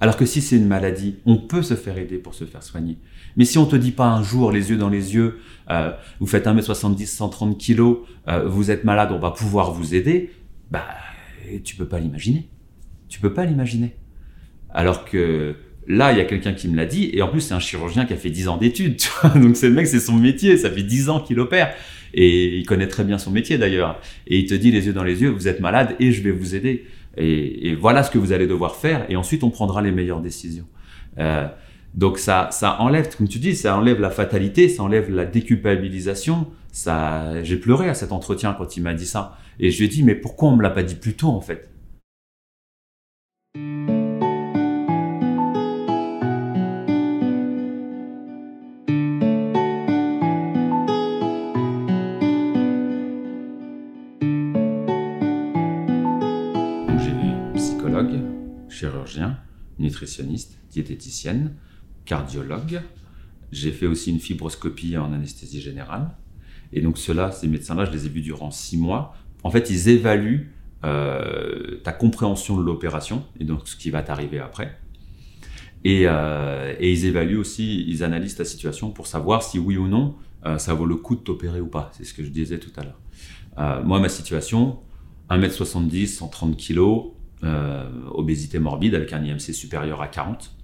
Alors que si c'est une maladie, on peut se faire aider pour se faire soigner. Mais si on te dit pas un jour, les yeux dans les yeux, euh, vous faites 1m70, 130 kg, euh, vous êtes malade, on va pouvoir vous aider, bah, tu peux pas l'imaginer. Tu peux pas l'imaginer. Alors que là, il y a quelqu'un qui me l'a dit, et en plus, c'est un chirurgien qui a fait 10 ans d'études. Donc, c'est le mec, c'est son métier, ça fait 10 ans qu'il opère. Et il connaît très bien son métier d'ailleurs. Et il te dit les yeux dans les yeux, vous êtes malade et je vais vous aider. Et, et voilà ce que vous allez devoir faire. Et ensuite, on prendra les meilleures décisions. Euh, donc ça, ça enlève, comme tu dis, ça enlève la fatalité, ça enlève la déculpabilisation. Ça, j'ai pleuré à cet entretien quand il m'a dit ça. Et je lui ai dit, mais pourquoi on me l'a pas dit plus tôt en fait? Chirurgien, nutritionniste, diététicienne, cardiologue. J'ai fait aussi une fibroscopie en anesthésie générale. Et donc ceux-là, ces médecins-là, je les ai vus durant six mois. En fait, ils évaluent euh, ta compréhension de l'opération et donc ce qui va t'arriver après. Et, euh, et ils évaluent aussi, ils analysent ta situation pour savoir si oui ou non euh, ça vaut le coup de t'opérer ou pas. C'est ce que je disais tout à l'heure. Moi, ma situation, 1m70, 130 kg, obésité morbide avec un IMC supérieur à 40.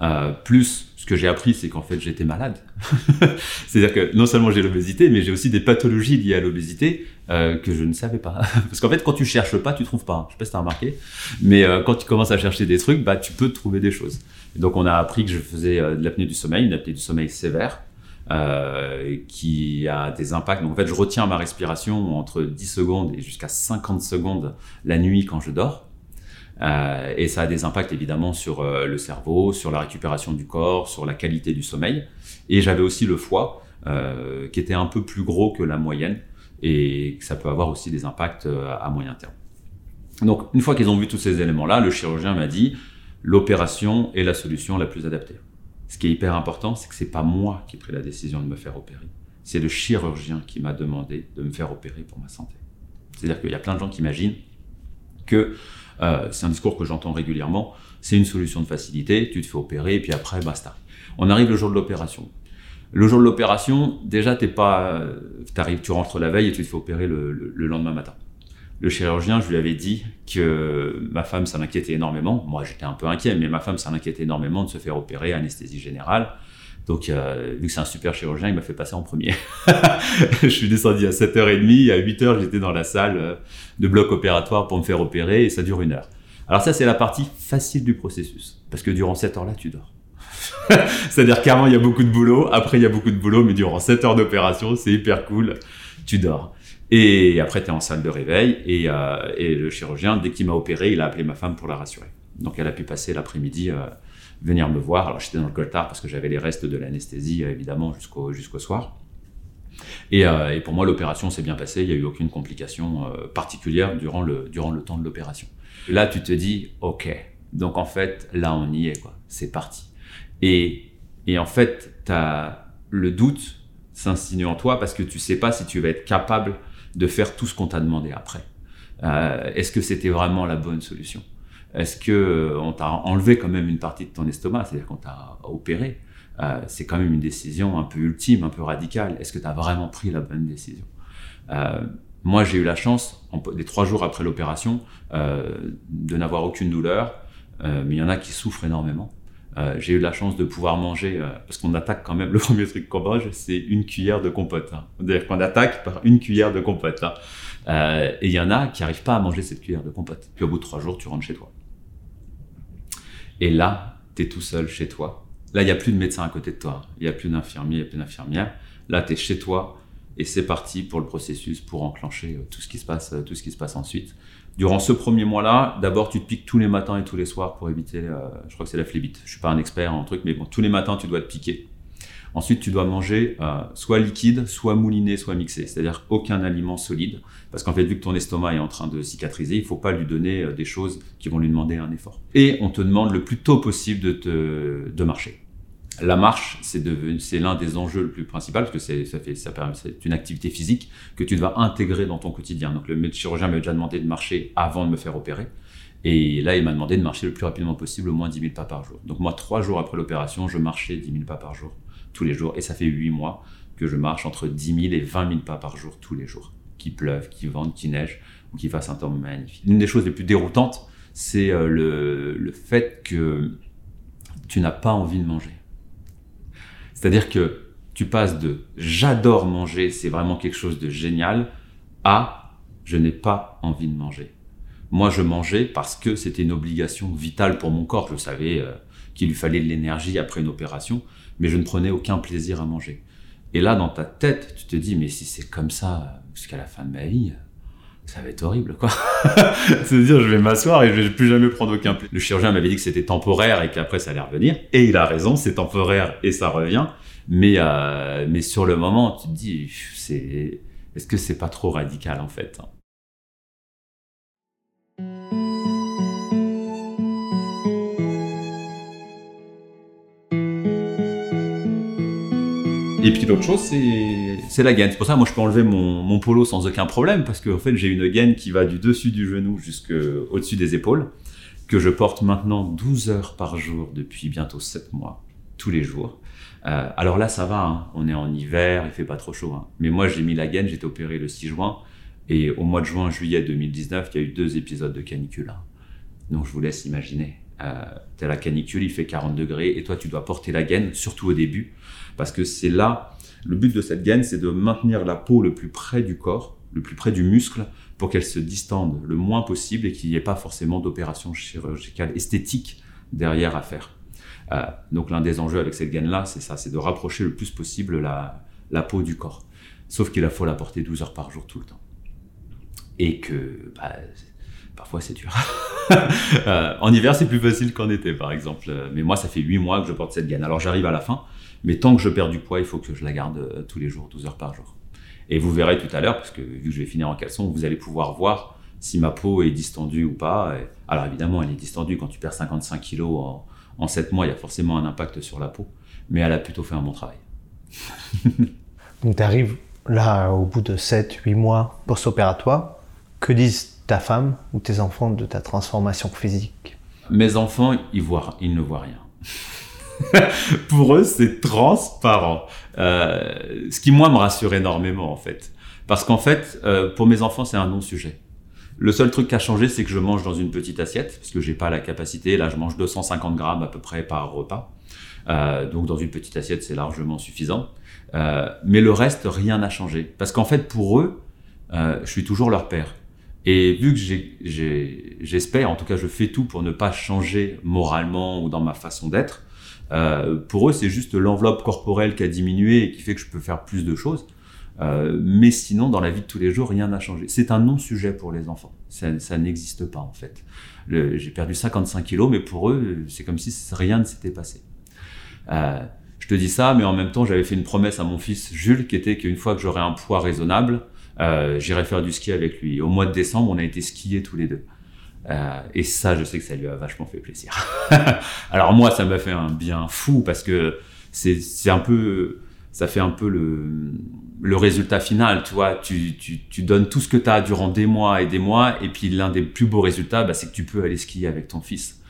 Euh, plus, ce que j'ai appris, c'est qu'en fait, j'étais malade. C'est-à-dire que non seulement j'ai l'obésité, mais j'ai aussi des pathologies liées à l'obésité euh, que je ne savais pas. Parce qu'en fait, quand tu cherches pas, tu trouves pas. Je sais pas si t'as remarqué, mais euh, quand tu commences à chercher des trucs, bah, tu peux trouver des choses. Donc, on a appris que je faisais euh, de l'apnée du sommeil, une apnée du sommeil sévère, euh, qui a des impacts. Donc, en fait, je retiens ma respiration entre 10 secondes et jusqu'à 50 secondes la nuit quand je dors. Euh, et ça a des impacts évidemment sur euh, le cerveau, sur la récupération du corps, sur la qualité du sommeil. Et j'avais aussi le foie euh, qui était un peu plus gros que la moyenne et ça peut avoir aussi des impacts à moyen terme. Donc une fois qu'ils ont vu tous ces éléments-là, le chirurgien m'a dit l'opération est la solution la plus adaptée. Ce qui est hyper important, c'est que c'est pas moi qui ai pris la décision de me faire opérer. C'est le chirurgien qui m'a demandé de me faire opérer pour ma santé. C'est-à-dire qu'il y a plein de gens qui imaginent que euh, c'est un discours que j'entends régulièrement. C'est une solution de facilité, tu te fais opérer et puis après, basta. On arrive le jour de l'opération. Le jour de l'opération, déjà, t'es pas, euh, tu rentres la veille et tu te fais opérer le, le- le lendemain matin. Le chirurgien, je lui avais dit que ma femme, ça m'inquiétait énormément. Moi, j'étais un peu inquiet, mais ma femme, ça m'inquiétait énormément de se faire opérer anesthésie générale. Donc, euh, vu que c'est un super chirurgien, il m'a fait passer en premier. je suis descendu à 7h30, à 8h, j'étais dans la salle euh, de bloc opératoire pour me faire opérer et ça dure une heure. Alors ça, c'est la partie facile du processus. Parce que durant cette heure-là, tu dors. C'est-à-dire qu'avant, il y a beaucoup de boulot, après, il y a beaucoup de boulot, mais durant 7 heures d'opération, c'est hyper cool, tu dors. Et après, tu es en salle de réveil et, euh, et le chirurgien, dès qu'il m'a opéré, il a appelé ma femme pour la rassurer. Donc elle a pu passer l'après-midi, euh, venir me voir. Alors j'étais dans le coltard parce que j'avais les restes de l'anesthésie, euh, évidemment, jusqu'au jusqu'au soir. Et, euh, et pour moi, l'opération s'est bien passée. Il n'y a eu aucune complication euh, particulière durant le, durant le temps de l'opération. Là, tu te dis, OK. Donc, en fait, là, on y est, quoi. C'est parti. Et, et en fait, as le doute s'insinue en toi parce que tu sais pas si tu vas être capable de faire tout ce qu'on t'a demandé après. Est-ce que c'était vraiment la bonne solution? Est-ce que euh, on t'a enlevé quand même une partie de ton estomac, c'est-à-dire qu'on t'a opéré euh, C'est quand même une décision un peu ultime, un peu radicale. Est-ce que tu as vraiment pris la bonne décision? Euh, Moi, j'ai eu la chance, en, les trois jours après l'opération, de n'avoir aucune douleur, mais il y en a qui souffrent énormément. j'ai eu la chance de pouvoir manger, parce qu'on attaque quand même, le premier truc qu'on mange, c'est une cuillère de compote. Hein. C'est-à-dire qu'on attaque par une cuillère de compote. hein. Et il y en a qui n'arrivent pas à manger cette cuillère de compote. Puis au bout de trois jours, tu rentres chez toi. Et là, tu es tout seul chez toi. Là, il n'y a plus de médecin à côté de toi. Il n'y a plus d'infirmier, il n'y a plus d'infirmière. Là, tu es chez toi et c'est parti pour le processus, pour enclencher euh, tout ce qui se passe, euh, tout ce qui se passe ensuite. Durant ce premier mois-là, d'abord, tu te piques tous les matins et tous les soirs pour éviter, euh, je crois que c'est la phlébite. Je suis pas un expert en truc, mais bon, tous les matins, tu dois te piquer. Ensuite, tu dois manger soit liquide, soit mouliné, soit mixé, c'est-à-dire aucun aliment solide, parce qu'en fait, vu que ton estomac est en train de cicatriser, il faut pas lui donner euh, des choses qui vont lui demander un effort. Et on te demande le plus tôt possible de marcher. La marche, c'est l'un des enjeux le plus principal parce que c'est ça ça une activité physique que tu dois intégrer dans ton quotidien. Donc le chirurgien m'a déjà demandé de marcher avant de me faire opérer. Et là, il m'a demandé de marcher le plus rapidement possible, au moins 10 000 pas par jour. Donc moi, trois jours après l'opération, je marchais 10 000 pas par jour, tous les jours. Et ça fait huit mois que je marche entre 10 000 et 20 000 pas par jour, tous les jours. Qu'il pleuve, qu'il vente, qu'il neige, ou qu'il fasse un temps magnifique. L'une des choses les plus déroutantes, c'est euh, le, fait que tu n'as pas envie de manger. C'est-à-dire que tu passes de j'adore manger, c'est vraiment quelque chose de génial, à je n'ai pas envie de manger. Moi, je mangeais parce que c'était une obligation vitale pour mon corps. Je savais euh, qu'il lui fallait de l'énergie après une opération, mais je ne prenais aucun plaisir à manger. Et là, dans ta tête, tu te dis, mais si c'est comme ça jusqu'à la fin de ma vie, ça va être horrible, quoi. C'est-à-dire, je vais m'asseoir et je vais plus jamais prendre aucun plaisir. Le chirurgien m'avait dit que c'était temporaire et qu'après ça allait revenir. Et il a raison, c'est temporaire et ça revient. Mais, euh, mais sur le moment, tu te dis, c'est, est-ce que c'est pas trop radical, en fait? Et puis l'autre chose, c'est la gaine. C'est pour ça, moi, je peux enlever mon, mon polo sans aucun problème, parce qu'en fait, j'ai une gaine qui va du dessus du genou jusqu'au-dessus des épaules, que je porte maintenant 12 heures par jour depuis bientôt 7 mois, tous les jours. Euh, alors là, ça va, hein. on est en hiver, il fait pas trop chaud. hein. Mais moi, j'ai mis la gaine, j'étais opéré le 6 juin, et au mois de juin, juillet 2019, il y a eu deux épisodes de canicule. hein. Donc je vous laisse imaginer. Euh, T'as la canicule, il fait 40 degrés, et toi, tu dois porter la gaine, surtout au début, parce que c'est là, le but de cette gaine, c'est de maintenir la peau le plus près du corps, le plus près du muscle, pour qu'elle se distende le moins possible et qu'il n'y ait pas forcément d'opération chirurgicale esthétique derrière à faire. Euh, donc l'un des enjeux avec cette gaine-là, c'est ça, c'est de rapprocher le plus possible la, peau du corps. Sauf qu'il faut la porter 12 heures par jour tout le temps. Et que bah, parfois c'est dur. Euh, en hiver, c'est plus facile qu'en été, par exemple. Mais moi, ça fait 8 mois que je porte cette gaine. Alors j'arrive à la fin, mais tant que je perds du poids, il faut que je la garde euh, tous les jours, 12 heures par jour. Et vous verrez tout à l'heure, parce que vu que je vais finir en caleçon, vous allez pouvoir voir si ma peau est distendue ou pas. Alors évidemment, elle est distendue. Quand tu perds 55 kilos en, en 7 mois, il y a forcément un impact sur la peau. Mais elle a plutôt fait un bon travail. Donc tu arrives là au bout de 7-8 mois post-opératoire. Que disent ta femme ou tes enfants de ta transformation physique? Mes enfants, ils, voient, ils ne voient rien. Pour eux, c'est transparent. Euh, ce qui, moi, me rassure énormément, en fait. Parce qu'en fait, euh, pour mes enfants, c'est un non-sujet. Le seul truc qui a changé, c'est que je mange dans une petite assiette, parce que j'ai pas la capacité. Là, je mange 250 grammes à peu près par repas. Euh, donc, dans une petite assiette, c'est largement suffisant. Mais le reste, rien n'a changé. Parce qu'en fait, pour eux, je suis toujours leur père. Et vu que j'espère, en tout cas je fais tout pour ne pas changer moralement ou dans ma façon d'être, euh, pour eux c'est juste l'enveloppe corporelle qui a diminué et qui fait que je peux faire plus de choses. Euh, mais sinon, dans la vie de tous les jours, rien n'a changé. C'est un non-sujet pour les enfants. Ça, n'existe pas en fait. J'ai perdu 55 kilos, mais pour eux, c'est comme si rien ne s'était passé. Euh, je te dis ça, mais en même temps, j'avais fait une promesse à mon fils Jules, qui était qu'une fois que j'aurais un poids raisonnable, euh, j'irai faire du ski avec lui. Au mois de décembre, on a été skier tous les deux. Euh, et ça, je sais que ça lui a vachement fait plaisir. Alors moi, ça m'a fait un bien fou parce que c'est un peu, ça fait un peu le, résultat final, tu vois. Tu, donnes tout ce que tu as durant des mois et des mois, et puis l'un des plus beaux résultats, bah, c'est que tu peux aller skier avec ton fils.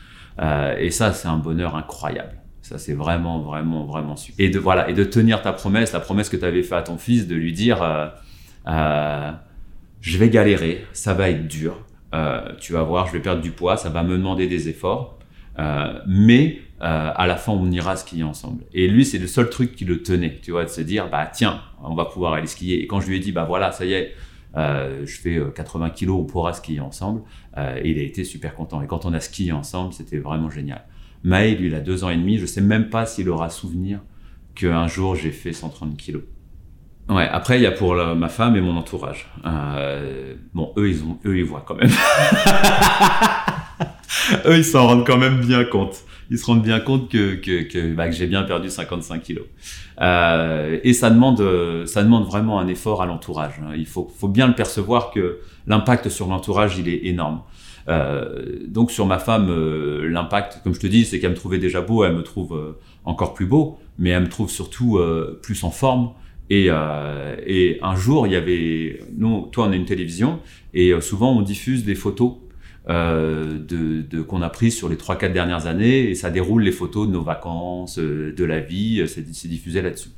Euh, et ça, c'est un bonheur incroyable. Ça, c'est vraiment, vraiment, vraiment super. Et de, voilà, et de tenir ta promesse, la promesse que tu avais fait à ton fils, de lui dire, euh, je vais galérer, ça va être dur, euh, tu vas voir, je vais perdre du poids, ça va me demander des efforts, euh, mais euh, à la fin, on ira skier ensemble. Et lui, c'est le seul truc qui le tenait, tu vois, de se dire, bah tiens, on va pouvoir aller skier. Et quand je lui ai dit, bah voilà, ça y est, je fais 80 kilos, on pourra skier ensemble, il a été super content. Et quand on a skié ensemble, c'était vraiment génial. Maë, lui, il a deux ans et demi, je sais même pas s'il aura souvenir qu'un jour j'ai fait 130 kilos. Ouais, après, il y a pour ma femme et mon entourage. Euh, bon, eux, ils, ont, eux, ils voient quand même. eux, ils s'en rendent quand même bien compte. Ils se rendent bien compte que, que, que, bah, que j'ai bien perdu 55 kilos. Euh, et ça demande, euh, ça demande vraiment un effort à l'entourage. hein. Il faut, faut bien le percevoir que l'impact sur l'entourage, il est énorme. Euh, donc sur ma femme, euh, l'impact, comme je te dis, c'est qu'elle me trouvait déjà beau, elle me trouve euh, encore plus beau, mais elle me trouve surtout plus en forme. Et, euh, et un jour, il y avait, nous, toi, on a une télévision, et euh, souvent on diffuse des photos euh, de, de qu'on a prises sur les 3-4 dernières années, et ça déroule les photos de nos vacances, euh, de la vie, euh, c'est diffusé là-dessus.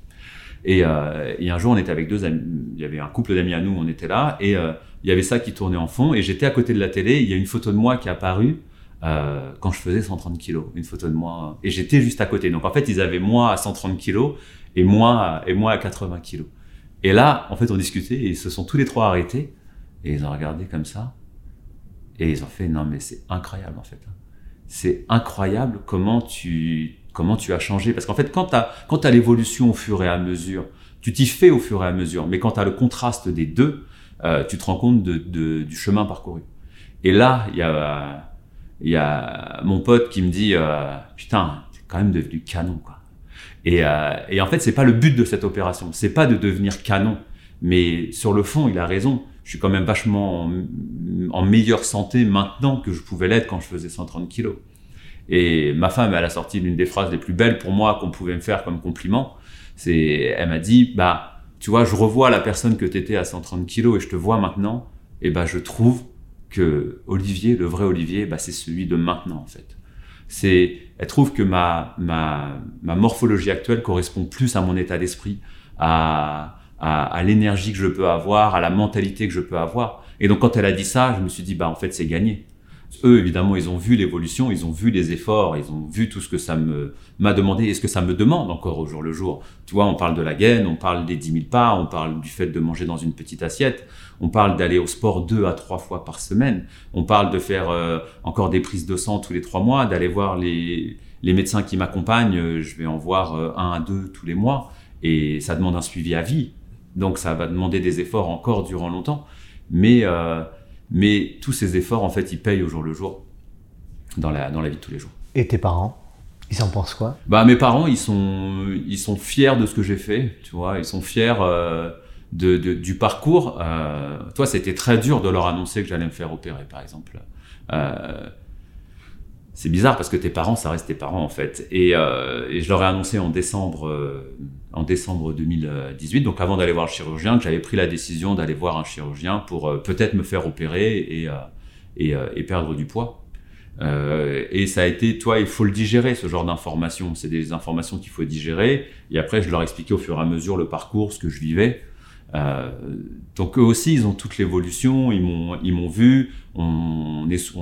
Et, euh, et un jour, on était avec deux amis, il y avait un couple d'amis à nous, on était là, et il y avait ça qui tournait en fond, et j'étais à côté de la télé, il y a une photo de moi qui est apparue quand je faisais 130 kilos, une photo de moi, et j'étais juste à côté. Donc en fait, ils avaient moi à 130 kilos et moi, et moi à 80 kilos. Et là, en fait, on discutait, et ils se sont tous les trois arrêtés, et ils ont regardé comme ça, et ils ont fait, non mais c'est incroyable en fait. C'est incroyable comment tu, comment tu as changé. Parce qu'en fait, quand tu as, quand t'as l'évolution au fur et à mesure, tu t'y fais au fur et à mesure. Mais quand tu as le contraste des deux, euh, tu te rends compte du chemin parcouru. Et là, il y a, il y a mon pote qui me dit, euh, putain, t'es quand même devenu canon, quoi. Et, euh, et en fait, c'est pas le but de cette opération. C'est pas de devenir canon. Mais sur le fond, il a raison. Je suis quand même vachement en, en meilleure santé maintenant que je pouvais l'être quand je faisais 130 kilos. Et ma femme, elle a sorti l'une des phrases les plus belles pour moi qu'on pouvait me faire comme compliment. C'est, elle m'a dit, bah, tu vois, je revois la personne que t'étais à 130 kilos et je te vois maintenant. Et bah, je trouve que Olivier, le vrai Olivier, bah, c'est celui de maintenant, en fait. C'est, elle trouve que ma, ma, ma morphologie actuelle correspond plus à mon état d'esprit, à, à, l'énergie que je peux avoir, à la mentalité que je peux avoir. Et donc, quand elle a dit ça, je me suis dit, bah, en fait, c'est gagné. Eux, évidemment, ils ont vu l'évolution, ils ont vu les efforts, ils ont vu tout ce que ça me m'a demandé et ce que ça me demande encore au jour le jour. Tu vois, on parle de la gaine, on parle des 10 000 pas, on parle du fait de manger dans une petite assiette, on parle d'aller au sport deux à trois fois par semaine, on parle de faire euh, encore des prises de sang tous les trois mois, d'aller voir les, les médecins qui m'accompagnent, euh, je vais en voir euh, un à deux tous les mois, et ça demande un suivi à vie. Donc ça va demander des efforts encore durant longtemps, mais euh, mais tous ces efforts, en fait, ils payent au jour le jour dans la, dans la vie de tous les jours. Et tes parents Ils en pensent quoi? Bah, mes parents, ils sont, ils sont fiers de ce que j'ai fait, tu vois, ils sont fiers euh, de, du parcours. Euh, toi, c'était très dur de leur annoncer que j'allais me faire opérer, par exemple. Euh, c'est bizarre parce que tes parents, ça reste tes parents en fait. Et, euh, et je leur ai annoncé en décembre, en décembre 2018, donc avant d'aller voir le chirurgien, que j'avais pris la décision d'aller voir un chirurgien pour peut-être me faire opérer et, perdre du poids. Et ça a été, toi, il faut le digérer, ce genre d'informations. C'est des informations qu'il faut digérer. Et après, je leur expliquais au fur et à mesure le parcours, ce que je vivais. Euh, donc eux aussi, ils ont toute l'évolution, ils m'ont, ils m'ont vu. On est,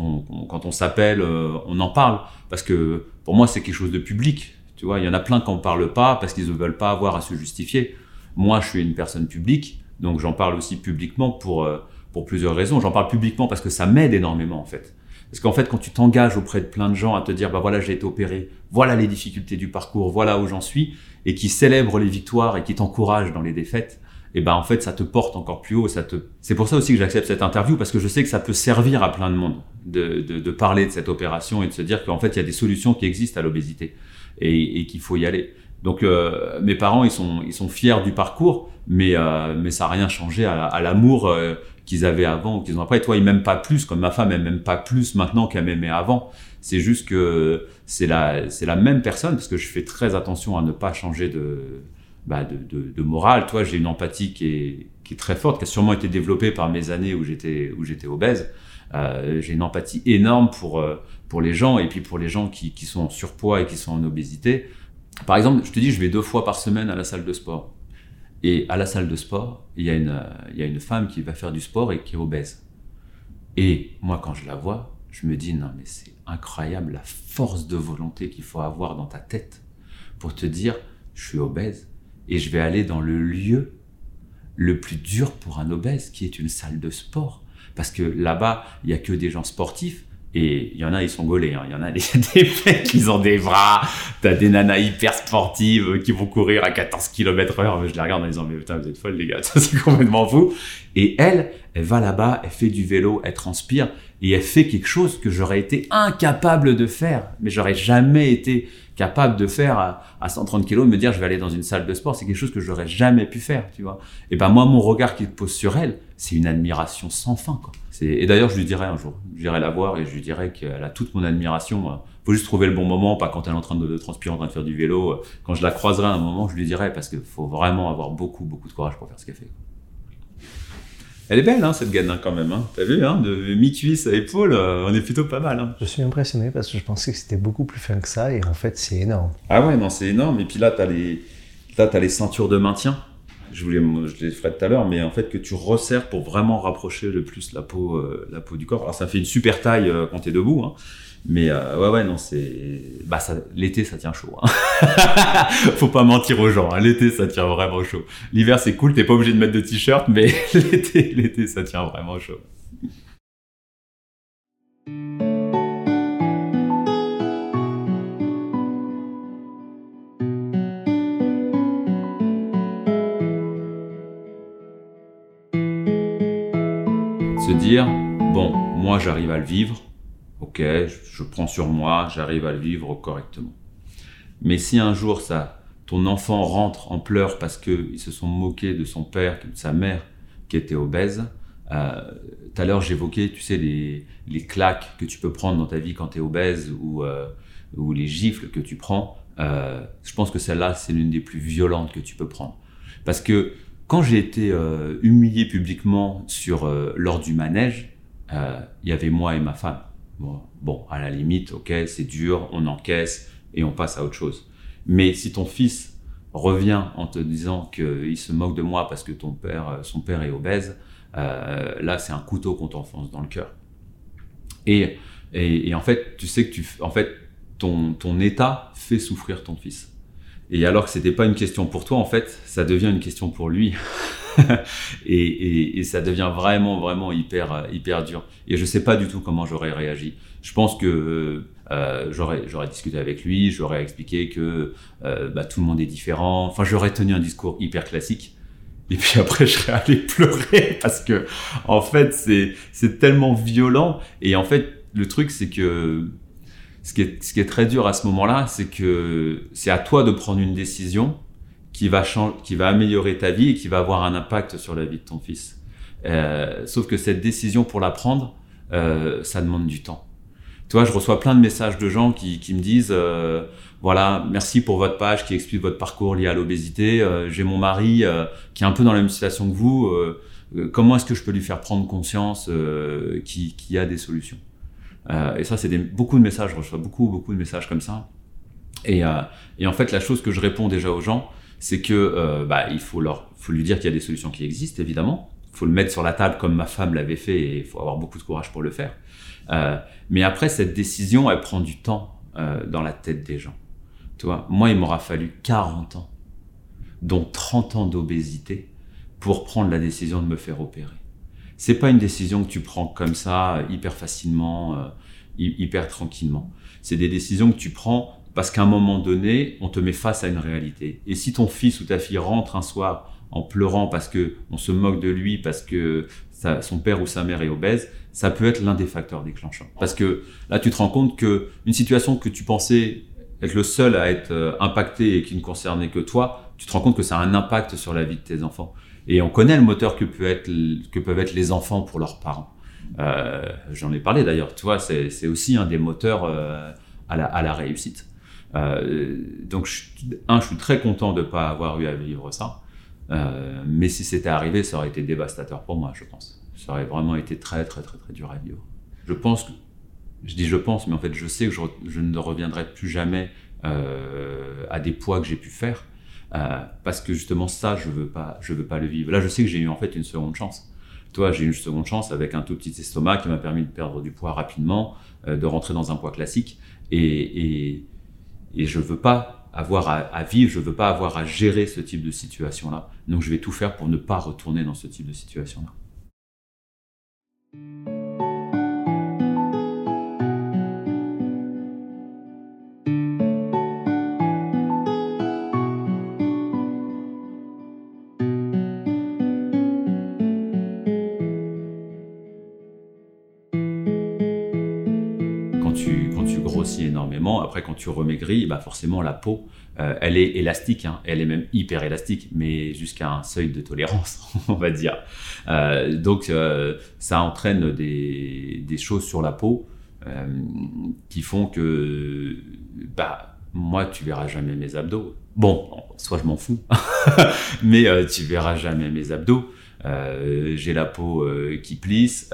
quand on s'appelle, euh, on en parle parce que pour moi, c'est quelque chose de public. Tu vois, il y en a plein qui en parlent pas parce qu'ils ne veulent pas avoir à se justifier. Moi, je suis une personne publique, donc j'en parle aussi publiquement pour euh, pour plusieurs raisons. J'en parle publiquement parce que ça m'aide énormément en fait. Parce qu'en fait, quand tu t'engages auprès de plein de gens à te dire, bah voilà, j'ai été opéré, voilà les difficultés du parcours, voilà où j'en suis, et qui célèbrent les victoires et qui t'encouragent dans les défaites, et ben en fait, ça te porte encore plus haut. Ça te... C'est pour ça aussi que j'accepte cette interview parce que je sais que ça peut servir à plein de monde de, parler de cette opération et de se dire qu'en fait, il y a des solutions qui existent à l'obésité et, et qu'il faut y aller. Donc euh, mes parents, ils sont, ils sont fiers du parcours, mais, euh, mais ça n'a rien changé à, l'amour euh, qu'ils avaient avant ou qu'ils ont après. Toi, ils m'aiment pas plus, comme ma femme, elle m'aime pas plus maintenant qu'elle m'aimait avant. C'est juste que c'est la, c'est la même personne, parce que je fais très attention à ne pas changer de, bah, de, morale. Toi, j'ai une empathie qui est, très forte, qui a sûrement été développée par mes années où j'étais, obèse. Euh, j'ai une empathie énorme pour, euh, pour les gens et puis pour les gens qui, qui sont en surpoids et qui sont en obésité. Par exemple, je te dis, je vais deux fois par semaine à la salle de sport. Et à la salle de sport, il y, a une, euh, il y a une femme qui va faire du sport et qui est obèse. Et moi, quand je la vois, je me dis, non, mais c'est incroyable la force de volonté qu'il faut avoir dans ta tête pour te dire, je suis obèse et je vais aller dans le lieu le plus dur pour un obèse, qui est une salle de sport. Parce que là-bas, il y a que des gens sportifs. Et il y en a, ils sont gaulés. hein. Il y en a des, des mecs, ils ont des bras. T'as des nanas hyper sportives qui vont courir à 14 km heure. Je les regarde en disant, mais putain, vous êtes folles, les gars. C'est complètement fou. Et elle, elle va là-bas, elle fait du vélo, elle transpire. Et elle fait quelque chose que j'aurais été incapable de faire. Mais j'aurais jamais été capable de faire à, à 130 kilos, de me dire, je vais aller dans une salle de sport. C'est quelque chose que j'aurais jamais pu faire, tu vois. Et ben, moi, mon regard qui pose sur elle, c'est une admiration sans fin, Et d'ailleurs, je lui dirai un jour, j'irai la voir et je lui dirai qu'elle a toute mon admiration. Il faut juste trouver le bon moment, pas quand elle est en train de, de transpirer, en train de faire du vélo. Quand je la croiserai à un moment, je lui dirai parce qu'il faut vraiment avoir beaucoup, beaucoup de courage pour faire ce qu'elle fait. Elle est belle, hein, cette gaine, quand même. Hein. T'as vu, hein, de mi-cuisse à épaule, euh, on est plutôt pas mal. Hein. Je suis impressionné parce que je pensais que c'était beaucoup plus fin que ça et en fait c'est énorme. Ah ouais, non, c'est énorme. Et puis là, t'as les, là, t'as les ceintures de maintien. Je voulais, je les ferai tout à l'heure, mais en fait que tu resserres pour vraiment rapprocher le plus la peau, euh, la peau du corps. Alors ça fait une super taille euh, quand t'es debout, hein. Mais euh, ouais, ouais, non, c'est, bah l'été ça tient chaud. Hein. Faut pas mentir aux gens. hein. L'été ça tient vraiment chaud. L'hiver c'est cool, t'es pas obligé de mettre de t-shirt, mais l'été, l'été ça tient vraiment chaud. se dire bon moi j'arrive à le vivre ok je, prends sur moi j'arrive à le vivre correctement mais si un jour ça ton enfant rentre en pleurs parce que ils se sont moqués de son père de sa mère qui était obèse euh, tout à l'heure j'évoquais tu sais les, claques que tu peux prendre dans ta vie quand tu es obèse ou, euh, ou les gifles que tu prends euh, je pense que celle-là c'est l'une des plus violentes que tu peux prendre parce que quand j'ai été humilié publiquement sur lors du manège, il y avait moi et ma femme. Bon, à la limite, ok, c'est dur, on encaisse et on passe à autre chose. Mais si ton fils revient en te disant qu'il se moque de moi parce que ton père, son père est obèse, euh, là c'est un couteau qu'on t'enfonce dans le cœur. Et, et, et en fait, tu sais que tu, en fait, ton, ton état fait souffrir ton fils. Et alors que c'était pas une question pour toi, en fait, ça devient une question pour lui. et, ça devient vraiment, vraiment hyper, hyper dur. Et je sais pas du tout comment j'aurais réagi. Je pense que euh, j'aurais, discuté avec lui, j'aurais expliqué que euh, bah, tout le monde est différent. Enfin, j'aurais tenu un discours hyper classique. Et puis après, je serais allé pleurer parce que, en fait, c'est tellement violent. Et en fait, le truc, c'est que ce qui est, ce qui est très dur à ce moment-là, c'est que c'est à toi de prendre une décision qui va, chan- qui va améliorer ta vie et qui va avoir un impact sur la vie de ton fils. Euh, sauf que cette décision, pour la prendre, euh, ça demande du temps. Tu vois, je reçois plein de messages de gens qui, qui me disent, euh, voilà, merci pour votre page qui explique votre parcours lié à l'obésité. Euh, J'ai mon mari euh, qui est un peu dans la même situation que vous. Euh, comment est-ce que je peux lui faire prendre conscience qu'il y a des solutions? Et ça, c'est beaucoup de messages. Je reçois beaucoup, beaucoup de messages comme ça. Et, et en fait, la chose que je réponds déjà aux gens, c'est que euh, bah, il faut leur, faut lui dire qu'il y a des solutions qui existent, évidemment. Il faut le mettre sur la table comme ma femme l'avait fait, et il faut avoir beaucoup de courage pour le faire. Euh, mais après, cette décision, elle prend du temps euh, dans la tête des gens. Tu vois, moi, il m'aura fallu 40 ans, dont 30 ans d'obésité, pour prendre la décision de me faire opérer. C'est pas une décision que tu prends comme ça, hyper facilement, hy- hyper tranquillement. C'est des décisions que tu prends parce qu'à un moment donné, on te met face à une réalité. Et si ton fils ou ta fille rentre un soir en pleurant parce que on se moque de lui, parce que son père ou sa mère est obèse, ça peut être l'un des facteurs déclenchants. Parce que là, tu te rends compte que une situation que tu pensais être le seul à être euh, impacté et qui ne concernait que toi, tu te rends compte que ça a un impact sur la vie de tes enfants. Et on connaît le moteur que, peuvent être les enfants pour leurs parents. Euh, J'en ai parlé d'ailleurs, tu vois, c'est aussi un des moteurs euh, à la réussite. Euh, donc, un, je suis très content de ne pas avoir eu à vivre ça. Euh, mais si c'était arrivé, ça aurait été dévastateur pour moi, je pense. Ça aurait vraiment été très, très, très, très dur à vivre. Je pense que, je dis je pense, mais en fait, je sais que je, ne reviendrai plus jamais euh, à des poids que j'ai pu faire. Parce que justement ça, je veux pas, je veux pas le vivre. Là, je sais que j'ai eu en fait une seconde chance. toi, j'ai eu une seconde chance avec un tout petit estomac qui m'a permis de perdre du poids rapidement, de rentrer dans un poids classique. Et, et je veux pas avoir à, vivre, je veux pas avoir à gérer ce type de situation-là. Donc je vais tout faire pour ne pas retourner dans ce type de situation-là. Quand tu remaigris, bah forcément, la peau, euh, elle est élastique, hein. elle est même hyper élastique, mais jusqu'à un seuil de tolérance, on va dire. Euh, donc, euh, ça entraîne des, des, choses sur la peau qui font que, bah, moi, tu verras jamais mes abdos. Bon, soit je m'en fous, mais tu verras jamais mes abdos. J'ai la peau qui plisse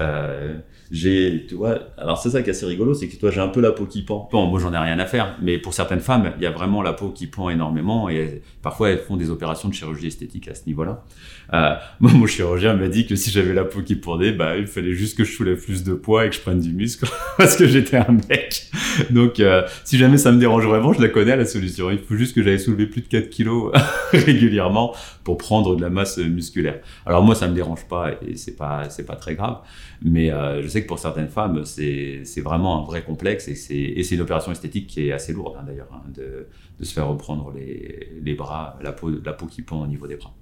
j'ai, tu vois, alors c'est ça qui est assez rigolo, c'est que toi j'ai un peu la peau qui pend. Bon, moi j'en ai rien à faire, mais pour certaines femmes, il y a vraiment la peau qui pend énormément et parfois elles font des opérations de chirurgie esthétique à ce niveau-là. Euh, mon chirurgien m'a dit que si j'avais la peau qui pendait, bah il fallait juste que je soulève plus de poids et que je prenne du muscle parce que j'étais un mec. Donc euh, si jamais ça me dérange vraiment, je la connais la solution. Il faut juste que j'aille soulever plus de 4 kilos régulièrement pour prendre de la masse musculaire. Alors moi ça me dérange pas et c'est pas c'est pas très grave, mais euh, je sais que pour certaines femmes, c'est vraiment un vrai complexe et c'est une opération esthétique qui est assez lourde hein, d'ailleurs, hein, de, de, se faire reprendre les, les, bras, la peau, la peau qui pend au niveau des bras.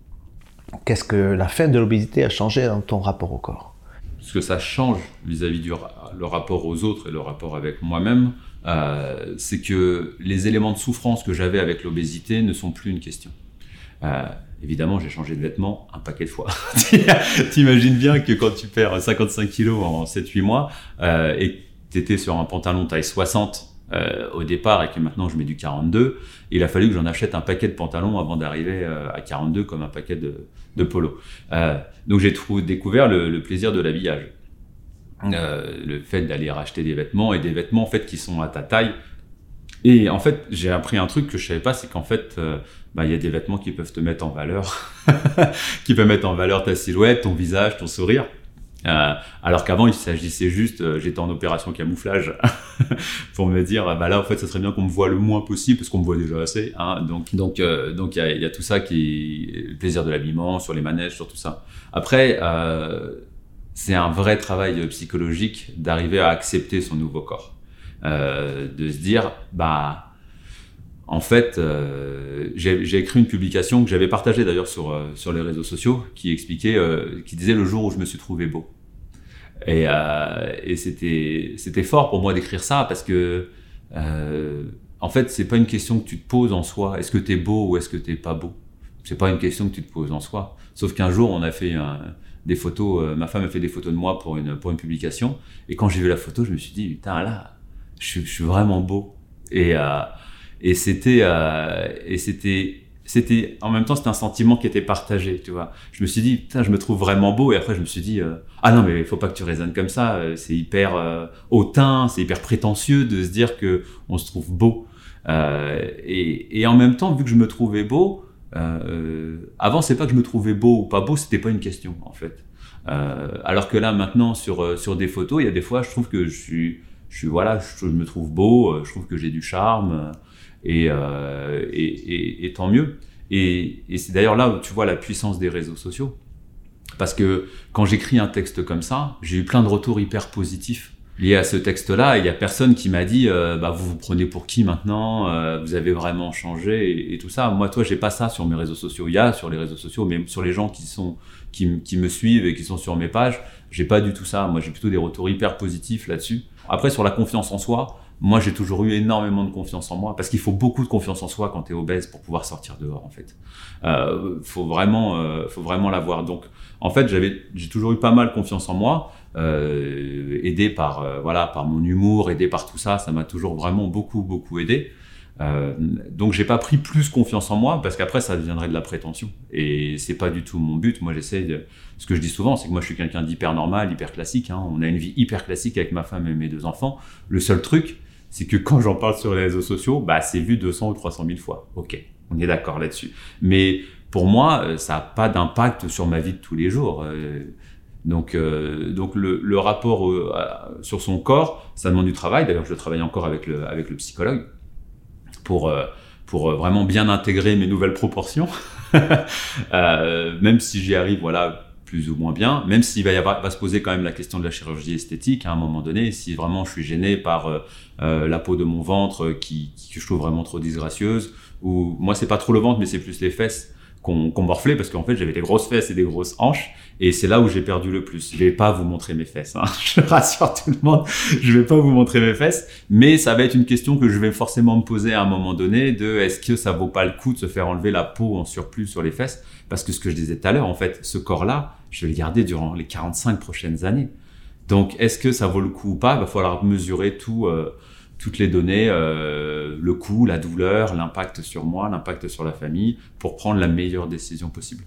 Qu'est-ce que la fin de l'obésité a changé dans ton rapport au corps? Ce que ça change vis-à-vis du le rapport aux autres et le rapport avec moi-même, euh, c'est que les éléments de souffrance que j'avais avec l'obésité ne sont plus une question. Euh, évidemment, j'ai changé de vêtements un paquet de fois. T'imagines bien que quand tu perds 55 kilos en 7-8 mois euh, et tu étais sur un pantalon taille 60 euh, au départ et que maintenant je mets du 42, il a fallu que j'en achète un paquet de pantalons avant d'arriver à 42 comme un paquet de, de polo. Euh, donc j'ai découvert le, le, plaisir de l'habillage. Euh, le fait d'aller racheter des vêtements et des vêtements en fait qui sont à ta taille et en fait, j'ai appris un truc que je savais pas, c'est qu'en fait, euh, bah, il y a des vêtements qui peuvent te mettre en valeur, qui peuvent mettre en valeur ta silhouette, ton visage, ton sourire. Euh, alors qu'avant, il s'agissait juste, euh, j'étais en opération camouflage pour me dire, bah là, en fait, ça serait bien qu'on me voit le moins possible parce qu'on me voit déjà assez. Hein, donc, donc, euh, donc, il y, y, a tout ça qui, le plaisir de l'habillement, sur les manèges, sur tout ça. Après, c'est un vrai travail psychologique d'arriver à accepter son nouveau corps. Euh, de se dire, bah, en fait, euh, j'ai écrit une publication que j'avais partagée d'ailleurs sur, euh, les réseaux sociaux qui expliquait, qui disait le jour où je me suis trouvé beau. Et, c'était fort pour moi d'écrire ça parce que, en fait, c'est pas une question que tu te poses en soi. Est-ce que tu es beau ou est-ce que tu pas beau? C'est pas une question que tu te poses en soi. Sauf qu'un jour, on a fait des photos, ma femme a fait des photos de moi pour une, publication. Et quand j'ai vu la photo, je me suis dit, putain, là, je, je suis vraiment beau. Et, euh, et c'était, euh, et c'était, c'était, en même temps, c'était un sentiment qui était partagé, tu vois. Je me suis dit, putain, je me trouve vraiment beau. Et après, je me suis dit, euh, ah non, mais il faut pas que tu raisonnes comme ça. Euh, c'est hyper euh, hautain, c'est hyper prétentieux de se dire que on se trouve beau. et, et en même temps, vu que je me trouvais beau, avant, c'est pas que je me trouvais beau ou pas beau, c'était pas une question, en fait. alors que là, maintenant, sur, sur des photos, il y a des fois, je trouve que je suis, je suis voilà, je, me trouve beau, je trouve que j'ai du charme euh, et, et, et, tant mieux. Et, c'est d'ailleurs là où tu vois la puissance des réseaux sociaux. Parce que quand j'écris un texte comme ça, j'ai eu plein de retours hyper positifs liés à ce texte-là. Il y a personne qui m'a dit euh, bah, vous vous prenez pour qui maintenant Vous avez vraiment changé et, tout ça. Moi, toi, j'ai pas ça sur mes réseaux sociaux. Il y a sur les réseaux sociaux, mais sur les gens qui sont qui, qui me suivent et qui sont sur mes pages, j'ai pas du tout ça. Moi, j'ai plutôt des retours hyper positifs là-dessus. Après, sur la confiance en soi, moi, j'ai toujours eu énormément de confiance en moi parce qu'il faut beaucoup de confiance en soi quand tu es obèse pour pouvoir sortir dehors, en fait. Euh, faut vraiment, euh, faut vraiment l'avoir. Donc, en fait, j'avais, j'ai toujours eu pas mal confiance en moi, euh, aidé par, euh, voilà, par mon humour, aidé par tout ça. Ça m'a toujours vraiment beaucoup, beaucoup aidé. Euh, donc j'ai pas pris plus confiance en moi parce qu'après ça deviendrait de la prétention et c'est pas du tout mon but. Moi j'essaie de, ce que je dis souvent, c'est que moi je suis quelqu'un d'hyper normal, hyper classique. Hein. On a une vie hyper classique avec ma femme et mes deux enfants. Le seul truc, c'est que quand j'en parle sur les réseaux sociaux, bah c'est vu 200 ou 300 000 fois. Ok, on est d'accord là-dessus. Mais pour moi, euh, ça n'a pas d'impact sur ma vie de tous les jours. Euh, Donc, euh, donc le, le rapport à- sur son corps, ça demande du travail. D'ailleurs, je travaille encore avec le, avec le psychologue pour, euh, pour euh, vraiment bien intégrer mes nouvelles proportions. Euh, même si j'y arrive, voilà, plus ou moins bien, même s'il va, y avoir, va se poser quand même la question de la chirurgie esthétique à un moment donné, si vraiment je suis gêné par euh, euh, la peau de mon ventre euh, qui, qui- je trouve vraiment trop disgracieuse, ou moi c'est pas trop le ventre, mais c'est plus les fesses qu'on qu'on morflait parce qu'en fait j'avais des grosses fesses et des grosses hanches et c'est là où j'ai perdu le plus. Je vais pas vous montrer mes fesses, hein. je rassure tout le monde, je vais pas vous montrer mes fesses, mais ça va être une question que je vais forcément me poser à un moment donné de est-ce que ça vaut pas le coup de se faire enlever la peau en surplus sur les fesses? Parce que ce que je disais tout à l'heure, en fait, ce corps-là, je vais le garder durant les 45 prochaines années. Donc est-ce que ça vaut le coup ou pas? Il va falloir mesurer euh, toutes les données, euh, le coût, la douleur, l'impact sur moi, l'impact sur la famille, pour prendre la meilleure décision possible.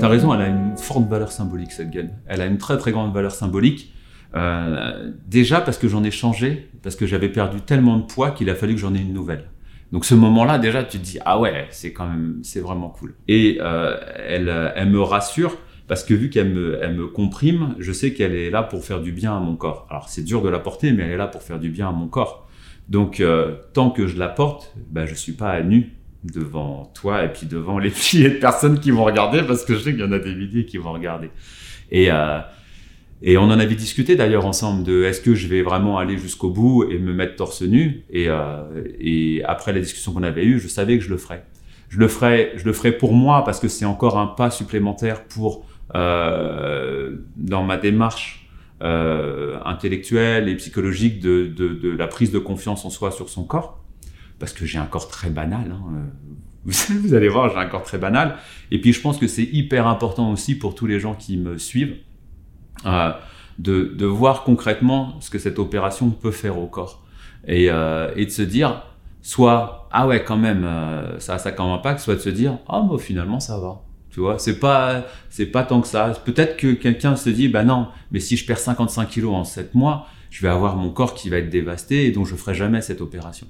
T'as raison, elle a une forte valeur symbolique cette gaine. Elle a une très très grande valeur symbolique. Euh, déjà parce que j'en ai changé, parce que j'avais perdu tellement de poids qu'il a fallu que j'en ai une nouvelle. Donc ce moment-là, déjà, tu te dis ah ouais, c'est quand même, c'est vraiment cool. Et euh, elle, elle me rassure parce que vu qu'elle me, elle me comprime, je sais qu'elle est là pour faire du bien à mon corps. Alors c'est dur de la porter, mais elle est là pour faire du bien à mon corps. Donc euh, tant que je la porte, ben, je suis pas à nu devant toi et puis devant les milliers de personnes qui vont regarder parce que je sais qu'il y en a des milliers qui vont regarder. Et euh, et on en avait discuté d'ailleurs ensemble de est-ce que je vais vraiment aller jusqu'au bout et me mettre torse nu et, euh, et après la discussion qu'on avait eue, je savais que je le ferais. Je le ferais, je le ferais pour moi parce que c'est encore un pas supplémentaire pour euh, dans ma démarche euh, intellectuelle et psychologique de, de, la prise de confiance en soi sur son corps parce que j'ai un corps très banal. Hein. Vous allez voir, j'ai un corps très banal. Et puis je pense que c'est hyper important aussi pour tous les gens qui me suivent euh, de, de voir concrètement ce que cette opération peut faire au corps. Et, euh, et de se dire soit ah ouais quand même euh, ça a ça comme impact soit de se dire ah bah finalement ça va. Tu vois c'est pas c'est pas tant que ça. Peut-être que quelqu'un se dit bah non mais si je perds 55 kilos en 7 mois je vais avoir mon corps qui va être dévasté et donc je ferai jamais cette opération.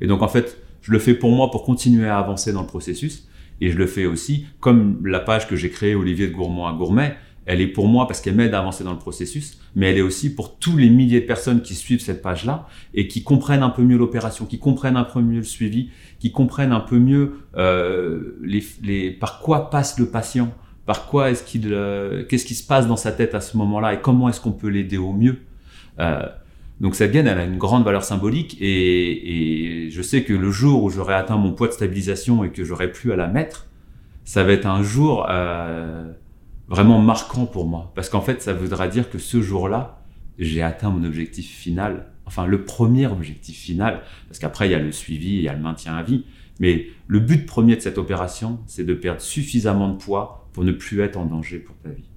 Et donc en fait je le fais pour moi pour continuer à avancer dans le processus et je le fais aussi comme la page que j'ai créée Olivier de Gourmand à Gourmet elle est pour moi parce qu'elle m'aide à avancer dans le processus, mais elle est aussi pour tous les milliers de personnes qui suivent cette page-là et qui comprennent un peu mieux l'opération, qui comprennent un peu mieux le suivi, qui comprennent un peu mieux euh, les, les, par quoi passe le patient, par quoi est-ce qu'il, euh, qu'est-ce qui se passe dans sa tête à ce moment-là et comment est-ce qu'on peut l'aider au mieux. Euh, donc cette gaine, elle a une grande valeur symbolique et, et je sais que le jour où j'aurai atteint mon poids de stabilisation et que j'aurai plus à la mettre, ça va être un jour euh, vraiment marquant pour moi. Parce qu'en fait, ça voudra dire que ce jour-là, j'ai atteint mon objectif final. Enfin, le premier objectif final. Parce qu'après, il y a le suivi, il y a le maintien à vie. Mais le but premier de cette opération, c'est de perdre suffisamment de poids pour ne plus être en danger pour ta vie.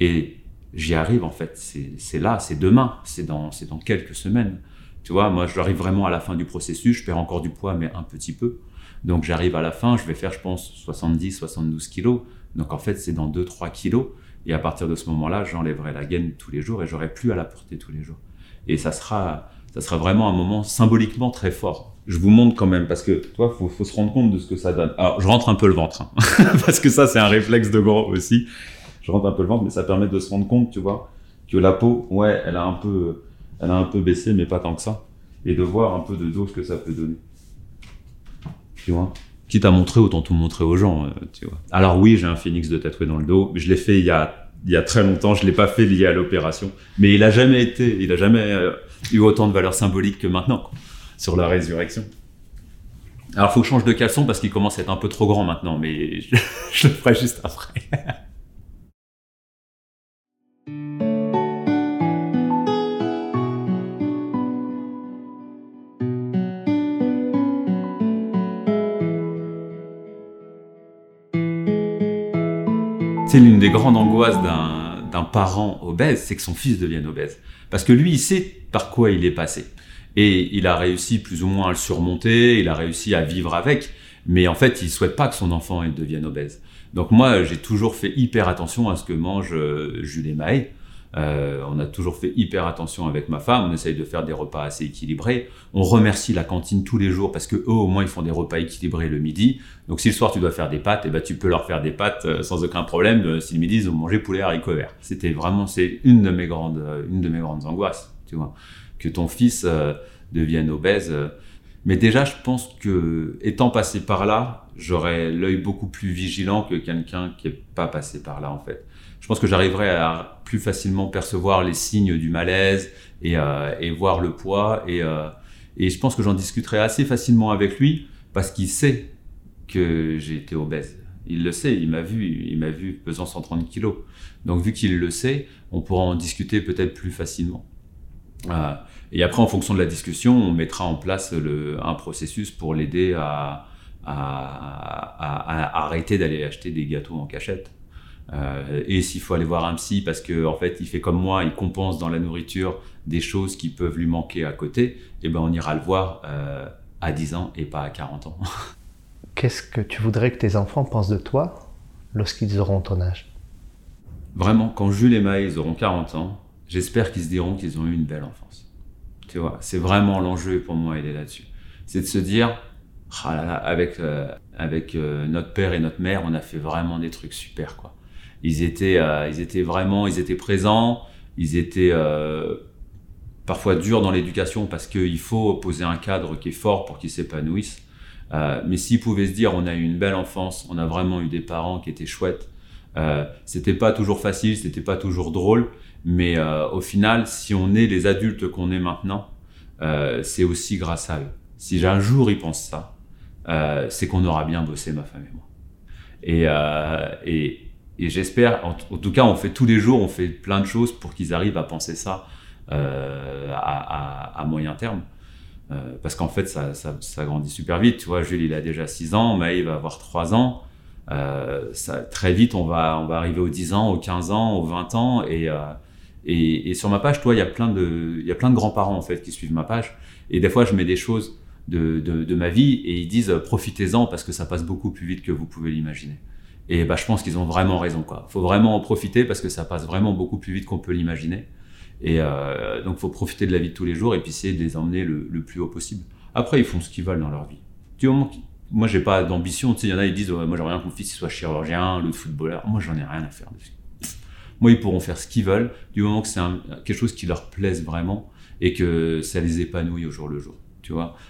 Et j'y arrive, en fait. C'est là, c'est demain, c'est dans, dans quelques semaines. Tu vois, moi, j'arrive vraiment à la fin du processus. Je perds encore du poids, mais un petit peu. Donc, j'arrive à la fin, je vais faire, je pense, 70, 72 kilos. Donc en fait, c'est dans 2-3 kilos. Et à partir de ce moment-là, j'enlèverai la gaine tous les jours et j'aurai plus à la porter tous les jours. Et ça sera, ça sera vraiment un moment symboliquement très fort. Je vous montre quand même parce que, toi, faut, faut se rendre compte de ce que ça donne. Alors, je rentre un peu le ventre, hein, parce que ça, c'est un réflexe de gros aussi. Je rentre un peu le ventre, mais ça permet de se rendre compte, tu vois, que la peau, ouais, elle a un peu, elle a un peu baissé, mais pas tant que ça. Et de voir un peu de dos ce que ça peut donner. Tu vois? Quitte à montrer, autant tout montrer aux gens, euh, tu vois. Alors oui, j'ai un phénix de tatoué dans le dos, je l'ai fait il y a, il y a très longtemps, je l'ai pas fait lié à l'opération, mais il a jamais été, il a jamais euh, eu autant de valeur symbolique que maintenant, quoi, sur la résurrection. Alors faut que je change de caleçon parce qu'il commence à être un peu trop grand maintenant, mais je le ferai juste après. C'est l'une des grandes angoisses d'un, parent obèse, c'est que son fils devienne obèse. Parce que lui, il sait par quoi il est passé. Et il a réussi plus ou moins à le surmonter, il a réussi à vivre avec, mais en fait, il souhaite pas que son enfant devienne obèse. Donc moi, j'ai toujours fait hyper attention à ce que mange euh, Jules et Maë. Euh, on a toujours fait hyper attention avec ma femme. On essaye de faire des repas assez équilibrés. On remercie la cantine tous les jours parce que eux, au moins, ils font des repas équilibrés le midi. Donc, si le soir tu dois faire des pâtes, eh ben, tu peux leur faire des pâtes euh, sans aucun problème. euh, Si le midi ils ont mangé poulet haricots verts. C'était vraiment, c'est une de mes grandes, une de mes grandes angoisses, tu vois, que ton fils devienne obèse. Mais déjà, je pense que étant passé par là, j'aurais l'œil beaucoup plus vigilant que quelqu'un qui est pas passé par là, en fait. Je pense que j'arriverais à plus facilement percevoir les signes du malaise et, euh, voir le poids. Et, euh, et je pense que j'en discuterai assez facilement avec lui parce qu'il sait que j'ai été obèse. Il le sait, il m'a vu, il m'a vu pesant 130 kilos. Donc vu qu'il le sait, on pourra en discuter peut-être plus facilement. Euh, et après, en fonction de la discussion, on mettra en place un processus pour l'aider à arrêter d'aller acheter des gâteaux en cachette. Euh, et s'il faut aller voir un psy parce que en fait il fait comme moi, il compense dans la nourriture des choses qui peuvent lui manquer à côté, et ben on ira le voir euh, à 10 ans et pas à 40 ans. Qu'est-ce que tu voudrais que tes enfants pensent de toi lorsqu'ils auront ton âge? Vraiment, quand Jules et Maë auront 40 ans, j'espère qu'ils se diront qu'ils ont eu une belle enfance. Tu vois, c'est vraiment l'enjeu pour moi, il est là-dessus. C'est de se dire, ah là là, avec, euh, avec notre père et notre mère, on a fait vraiment des trucs super, quoi. Ils étaient, euh, ils étaient vraiment, ils étaient présents, ils étaient euh, parfois durs dans l'éducation parce qu'il faut poser un cadre qui est fort pour qu'ils s'épanouissent. Euh, mais s'ils pouvaient se dire, on a eu une belle enfance, on a vraiment eu des parents qui étaient chouettes, euh, c'était pas toujours facile, c'était pas toujours drôle, mais euh, au final, si on est les adultes qu'on est maintenant, euh, c'est aussi grâce à eux. Si un jour ils pensent ça, c'est qu'on aura bien bossé, ma femme et moi. Et, euh, et, et j'espère, en, tout cas, on fait tous les jours, on fait plein de choses pour qu'ils arrivent à penser ça euh, à, moyen terme. Euh, parce qu'en fait, ça, grandit super vite. Tu vois, Jules, il a déjà 6 ans, Maë va avoir 3 ans. Euh, très vite, on va, arriver aux 10 ans, aux 15 ans, aux 20 ans. Et, sur ma page, toi, il y a plein de, de grands-parents en fait qui suivent ma page. Et des fois, je mets des choses de, ma vie et ils disent profitez-en parce que ça passe beaucoup plus vite que vous pouvez l'imaginer. Et bah, je pense qu'ils ont vraiment raison. Quoi. Faut vraiment en profiter parce que ça passe vraiment beaucoup plus vite qu'on peut l'imaginer. Et euh, donc, faut profiter de la vie de tous les jours et puis essayer de les emmener le, plus haut possible. Après, ils font ce qu'ils veulent dans leur vie. Du moment moi, j'ai pas d'ambition. Tu sais, il y en a, ils disent, moi, j'aimerais bien que mon fils il soit chirurgien, l'autre footballeur. Moi, j'en ai rien à faire. Moi, ils pourront faire ce qu'ils veulent, du moment que c'est quelque chose qui leur plaise vraiment et que ça les épanouit au jour le jour.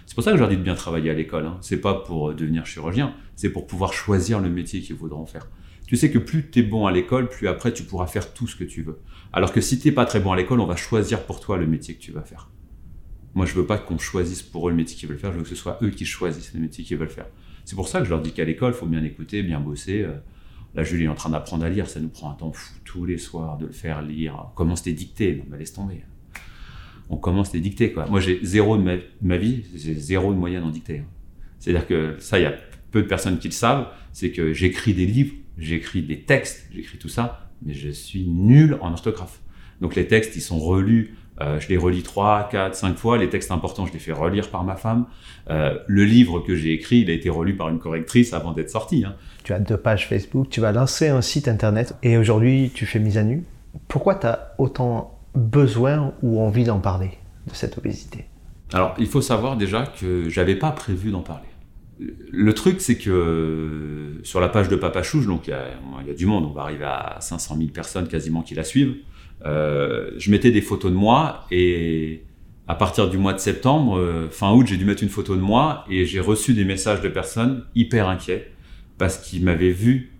C'est pour ça que je leur dis de bien travailler à l'école. Hein. C'est pas pour euh, devenir chirurgien, c'est pour pouvoir choisir le métier qu'ils voudront faire. Tu sais que plus tu es bon à l'école, plus après tu pourras faire tout ce que tu veux. Alors que si t'es pas très bon à l'école, on va choisir pour toi le métier que tu vas faire. Moi, je veux pas qu'on choisisse pour eux le métier qu'ils veulent faire, je veux que ce soit eux qui choisissent le métier qu'ils veulent faire. C'est pour ça que je leur dis qu'à l'école, il faut bien écouter, bien bosser. Euh, Là, Julie est en train d'apprendre à lire, ça nous prend un temps fou tous les soirs de le faire lire. On commence les dictées, non, mais laisse tomber. On commence les dictées, quoi. Moi, j'ai zéro de ma, vie, j'ai zéro de moyenne en dictée. hein. C'est-à-dire que ça, il y a peu de personnes qui le savent, c'est que j'écris des livres, j'écris des textes, j'écris tout ça, mais je suis nul en orthographe. Donc les textes, ils sont relus, euh, je les relis trois, quatre, cinq fois. Les textes importants, je les fais relire par ma femme. Euh, le livre que j'ai écrit, il a été relu par une correctrice avant d'être sorti. hein. Tu as deux pages Facebook, tu vas lancer un site internet et aujourd'hui tu fais mise à nu. Pourquoi tu as autant besoin ou envie d'en parler de cette obésité Alors, il faut savoir déjà que j'avais pas prévu d'en parler. Le truc, c'est que euh, sur la page de Papa Chouche, donc il y, y a du monde, on va arriver à 500 000 personnes quasiment qui la suivent. Euh, je mettais des photos de moi et à partir du mois de septembre, euh, fin août, j'ai dû mettre une photo de moi et j'ai reçu des messages de personnes hyper inquiets parce qu'ils m'avaient vu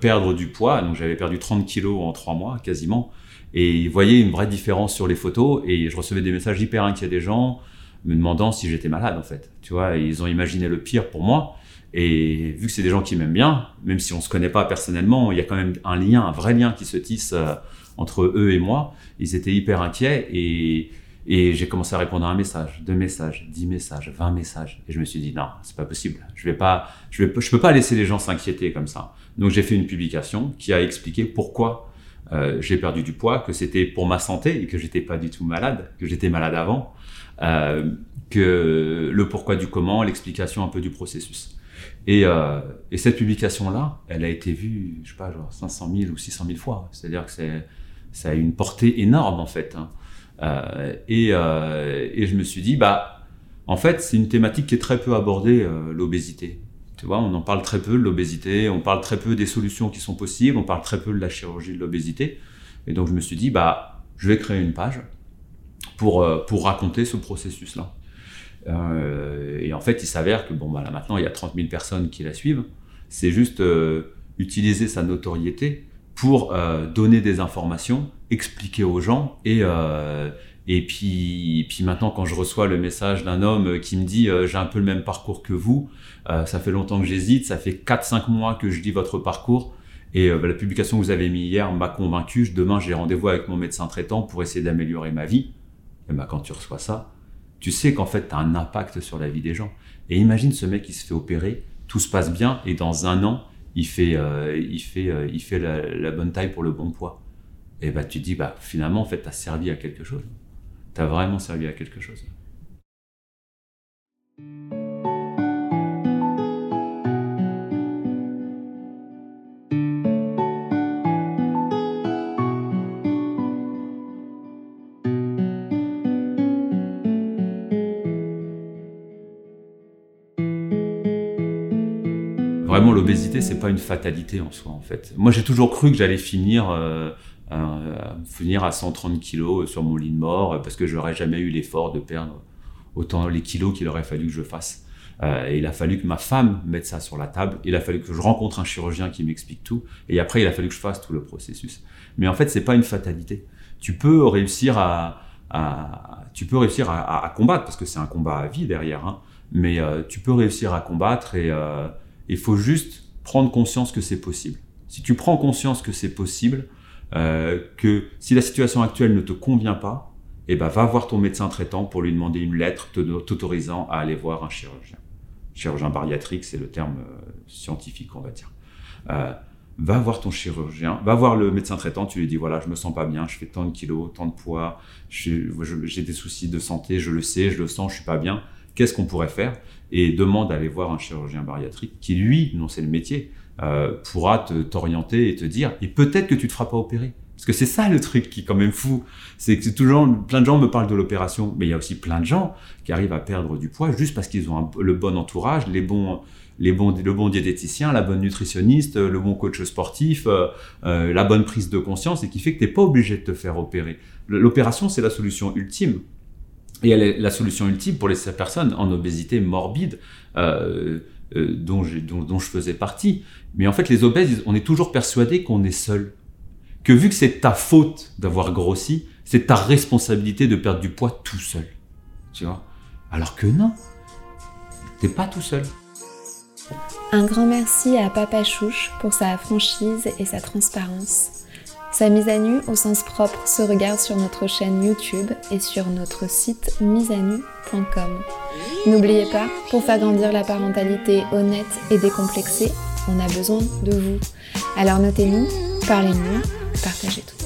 perdre du poids. Donc j'avais perdu 30 kilos en trois mois quasiment et ils voyaient une vraie différence sur les photos et je recevais des messages hyper inquiets des gens me demandant si j'étais malade en fait. Tu vois, ils ont imaginé le pire pour moi. Et vu que c'est des gens qui m'aiment bien, même si on se connaît pas personnellement, il y a quand même un lien, un vrai lien qui se tisse euh, entre eux et moi. Ils étaient hyper inquiets et, et j'ai commencé à répondre à un message, deux messages, dix messages, vingt messages. Et je me suis dit non, c'est pas possible. Je vais pas, je vais, je peux pas laisser les gens s'inquiéter comme ça. Donc j'ai fait une publication qui a expliqué pourquoi euh, j'ai perdu du poids, que c'était pour ma santé et que j'étais pas du tout malade, que j'étais malade avant, euh, que le pourquoi du comment, l'explication un peu du processus. Et, euh, et cette publication-là, elle a été vue, je sais pas, genre 500 000 ou 600 000 fois. C'est-à-dire que ça a une portée énorme en fait. hein. Euh, et, et je me suis dit, bah, en fait, c'est une thématique qui est très peu abordée, l'obésité. On en parle très peu de l'obésité, on parle très peu des solutions qui sont possibles, on parle très peu de la chirurgie de l'obésité. Et donc je me suis dit, bah, je vais créer une page pour, euh, raconter ce processus-là. Euh, et en fait, il s'avère que bon, bah, maintenant, il y a 30 000 personnes qui la suivent. C'est juste euh, utiliser sa notoriété pour donner des informations, expliquer aux gens. Et, et puis, puis maintenant, quand je reçois le message d'un homme qui me dit euh, J'ai un peu le même parcours que vous, euh, ça fait longtemps que j'hésite, ça fait 4-5 mois que je lis votre parcours. Et euh, bah, la publication que vous avez mis hier m'a convaincu. Demain, j'ai rendez-vous avec mon médecin traitant pour essayer d'améliorer ma vie. Et bah, quand tu reçois ça, tu sais qu'en fait, tu as un impact sur la vie des gens. Et imagine ce mec qui se fait opérer, tout se passe bien, et dans un an, il fait, euh, il fait, euh, il fait la, bonne taille pour le bon poids. Et bah, tu te dis, bah, finalement, en fait, tu as servi à quelque chose. Tu as vraiment servi à quelque chose. Vraiment, l'obésité, c'est pas une fatalité en soi, en fait. Moi, j'ai toujours cru que j'allais finir, euh, euh, finir à 130 kilos sur mon lit de mort, euh, parce que j'aurais jamais eu l'effort de perdre autant les kilos qu'il aurait fallu que je fasse. Euh, il a fallu que ma femme mette ça sur la table. Il a fallu que je rencontre un chirurgien qui m'explique tout. Et après, il a fallu que je fasse tout le processus. Mais en fait, c'est pas une fatalité. Tu peux réussir à, à- tu peux réussir à, à- à combattre parce que c'est un combat à vie derrière. hein. Mais euh, tu peux réussir à combattre et euh, il faut juste prendre conscience que c'est possible. Si tu prends conscience que c'est possible, euh, que si la situation actuelle ne te convient pas, eh ben va voir ton médecin traitant pour lui demander une lettre t'autorisant à aller voir un chirurgien. Chirurgien bariatrique, c'est le terme euh, scientifique, on va dire. Euh, va voir ton chirurgien, va voir le médecin traitant, tu lui dis voilà, je me sens pas bien, je fais tant de kilos, tant de poids, j'ai des soucis de santé, je le sais, je le sens, je suis pas bien. Qu'est-ce qu'on pourrait faire? Et demande d'aller voir un chirurgien bariatrique qui, lui, non c'est le métier, euh, pourra te t'orienter et te dire. Et peut-être que tu te feras pas opérer. Parce que c'est ça le truc qui est quand même fou. C'est que toujours, plein de gens me parlent de l'opération, mais il y a aussi plein de gens qui arrivent à perdre du poids juste parce qu'ils ont le bon entourage, les bons, les bons, le bon diététicien, la bonne nutritionniste, le bon coach sportif, euh, euh, la bonne prise de conscience et qui fait que tu n'es pas obligé de te faire opérer. L'opération, c'est la solution ultime. Et elle est la solution ultime pour les personnes en obésité morbide, dont- dont je faisais partie. Mais en fait, les obèses, on est toujours persuadé qu'on est seul. Que vu que c'est ta faute d'avoir grossi, c'est ta responsabilité de perdre du poids tout seul. Tu vois? Alors que non, t'es pas tout seul. Un grand merci à Papa Chouche pour sa franchise et sa transparence. Sa mise à nu au sens propre se regarde sur notre chaîne YouTube et sur notre site miseanu.com. N'oubliez pas, pour faire grandir la parentalité honnête et décomplexée, on a besoin de vous. Alors notez-nous, parlez-nous, partagez tout.